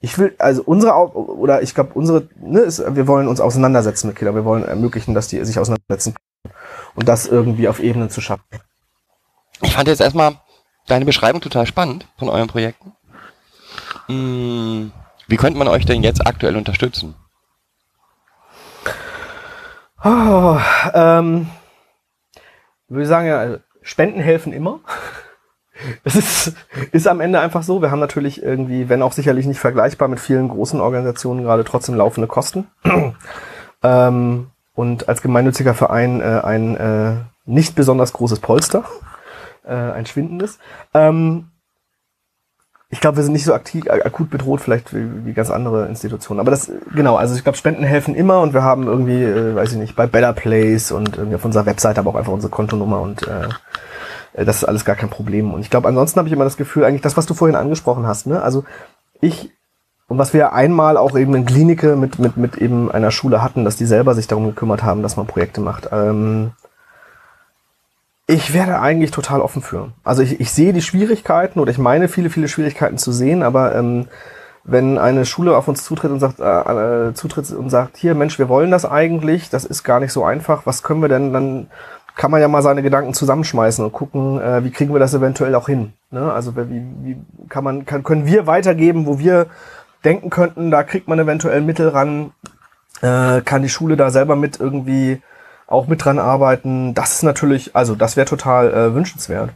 ich will, also unsere, oder ich glaube, unsere, ne, ist, wir wollen uns auseinandersetzen mit Kindern. Wir wollen ermöglichen, dass die sich auseinandersetzen können. Und das irgendwie auf Ebenen zu schaffen. Ich fand jetzt erstmal deine Beschreibung total spannend von euren Projekten. Hm, wie könnte man euch denn jetzt aktuell unterstützen? Oh, ähm, würde ich sagen, ja, Spenden helfen immer. Es ist, ist am Ende einfach so. Wir haben natürlich irgendwie, wenn auch sicherlich nicht vergleichbar mit vielen großen Organisationen, gerade trotzdem laufende Kosten. ähm, und als gemeinnütziger Verein äh, ein äh, nicht besonders großes Polster. äh, ein schwindendes. Ähm, ich glaube, wir sind nicht so aktiv, akut bedroht vielleicht wie, wie ganz andere Institutionen. Aber das, genau, also ich glaube, Spenden helfen immer und wir haben irgendwie, äh, weiß ich nicht, bei Better Place und irgendwie auf unserer Webseite aber auch einfach unsere Kontonummer und äh, das ist alles gar kein Problem. Und ich glaube, ansonsten habe ich immer das Gefühl, eigentlich das, was du vorhin angesprochen hast, ne? Also ich und was wir einmal auch eben in Klinike mit, mit, mit eben einer Schule hatten, dass die selber sich darum gekümmert haben, dass man Projekte macht. Ähm, ich werde eigentlich total offen für. Also ich, ich sehe die Schwierigkeiten oder ich meine viele, viele Schwierigkeiten zu sehen, aber ähm, wenn eine Schule auf uns zutritt und sagt, äh, äh, zutritt und sagt, hier Mensch, wir wollen das eigentlich, das ist gar nicht so einfach, was können wir denn, dann kann man ja mal seine Gedanken zusammenschmeißen und gucken, äh, wie kriegen wir das eventuell auch hin. Ne? Also wie, wie kann man, kann, können wir weitergeben, wo wir denken könnten, da kriegt man eventuell Mittel ran, äh, kann die Schule da selber mit irgendwie auch mit dran arbeiten. Das ist natürlich, also das wäre total äh, wünschenswert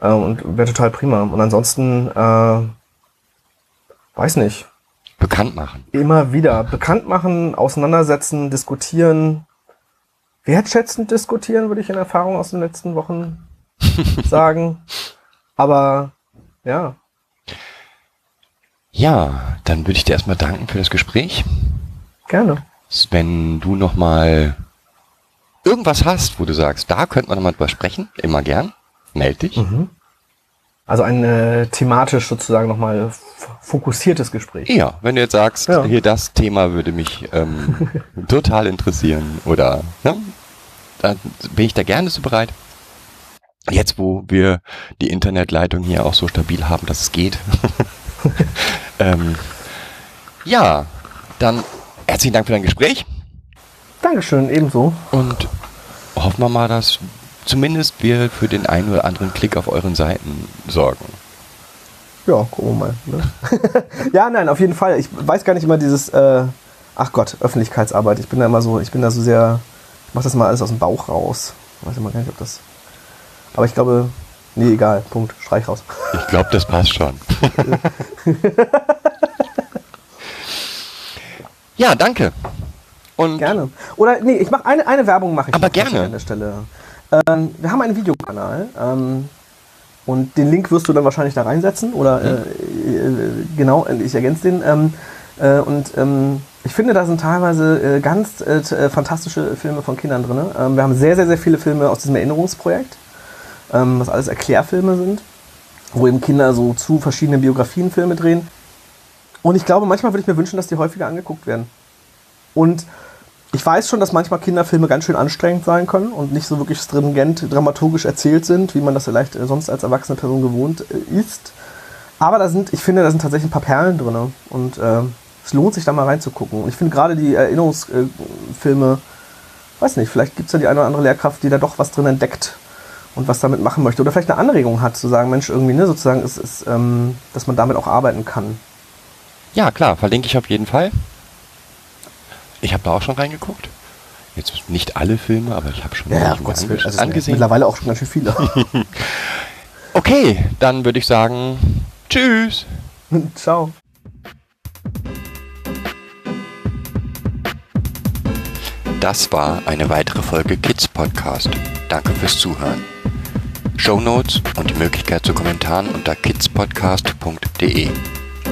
äh, und wäre total prima. Und ansonsten, äh, weiß nicht. Bekannt machen. Immer wieder bekannt machen, auseinandersetzen, diskutieren, wertschätzend diskutieren, würde ich in Erfahrung aus den letzten Wochen sagen. Aber ja. Ja, dann würde ich dir erstmal danken für das Gespräch. Gerne. Wenn du nochmal irgendwas hast, wo du sagst, da könnte man nochmal drüber sprechen, immer gern, melde dich. Mhm. Also ein äh, thematisch sozusagen nochmal fokussiertes Gespräch. Ja, wenn du jetzt sagst, ja. hier das Thema würde mich ähm, total interessieren oder ne, dann bin ich da gerne so bereit. Jetzt, wo wir die Internetleitung hier auch so stabil haben, dass es geht. ähm, ja, dann herzlichen Dank für dein Gespräch. Dankeschön, ebenso. Und hoffen wir mal, dass zumindest wir für den einen oder anderen Klick auf euren Seiten sorgen. Ja, gucken wir mal. Ne? ja, nein, auf jeden Fall. Ich weiß gar nicht immer dieses, äh, ach Gott, Öffentlichkeitsarbeit. Ich bin da immer so, ich bin da so sehr, ich mach das mal alles aus dem Bauch raus. Ich weiß immer gar nicht, ob das. Aber ich glaube, nee, egal, Punkt, streich raus. Ich glaube, das passt schon. ja, danke. Und gerne. Oder nee, ich mache eine, eine Werbung mache ich aber gerne an der Stelle. Ähm, wir haben einen Videokanal ähm, und den Link wirst du dann wahrscheinlich da reinsetzen oder mhm. äh, äh, genau, ich ergänze den. Ähm, äh, und ähm, ich finde, da sind teilweise äh, ganz äh, äh, fantastische Filme von Kindern drin. Ähm, wir haben sehr, sehr, sehr viele Filme aus diesem Erinnerungsprojekt, ähm, was alles Erklärfilme sind, wo eben Kinder so zu verschiedenen Biografien Filme drehen. Und ich glaube, manchmal würde ich mir wünschen, dass die häufiger angeguckt werden. Und ich weiß schon, dass manchmal Kinderfilme ganz schön anstrengend sein können und nicht so wirklich stringent dramaturgisch erzählt sind, wie man das vielleicht äh, sonst als erwachsene Person gewohnt äh, ist. Aber da sind, ich finde, da sind tatsächlich ein paar Perlen drin. Und äh, es lohnt sich da mal reinzugucken. Und ich finde gerade die Erinnerungsfilme, äh, weiß nicht, vielleicht gibt es ja die eine oder andere Lehrkraft, die da doch was drin entdeckt und was damit machen möchte. Oder vielleicht eine Anregung hat, zu sagen, Mensch, irgendwie, ne, sozusagen, ist, ist, ähm, dass man damit auch arbeiten kann. Ja, klar, verlinke ich auf jeden Fall. Ich habe da auch schon reingeguckt. Jetzt nicht alle Filme, aber ich habe schon ja, Gott, ange also angesehen. Mittlerweile auch schon ganz schön viele. okay, dann würde ich sagen, tschüss. Ciao. Das war eine weitere Folge Kids Podcast. Danke fürs Zuhören. Show Notes und die Möglichkeit zu Kommentaren unter kidspodcast.de.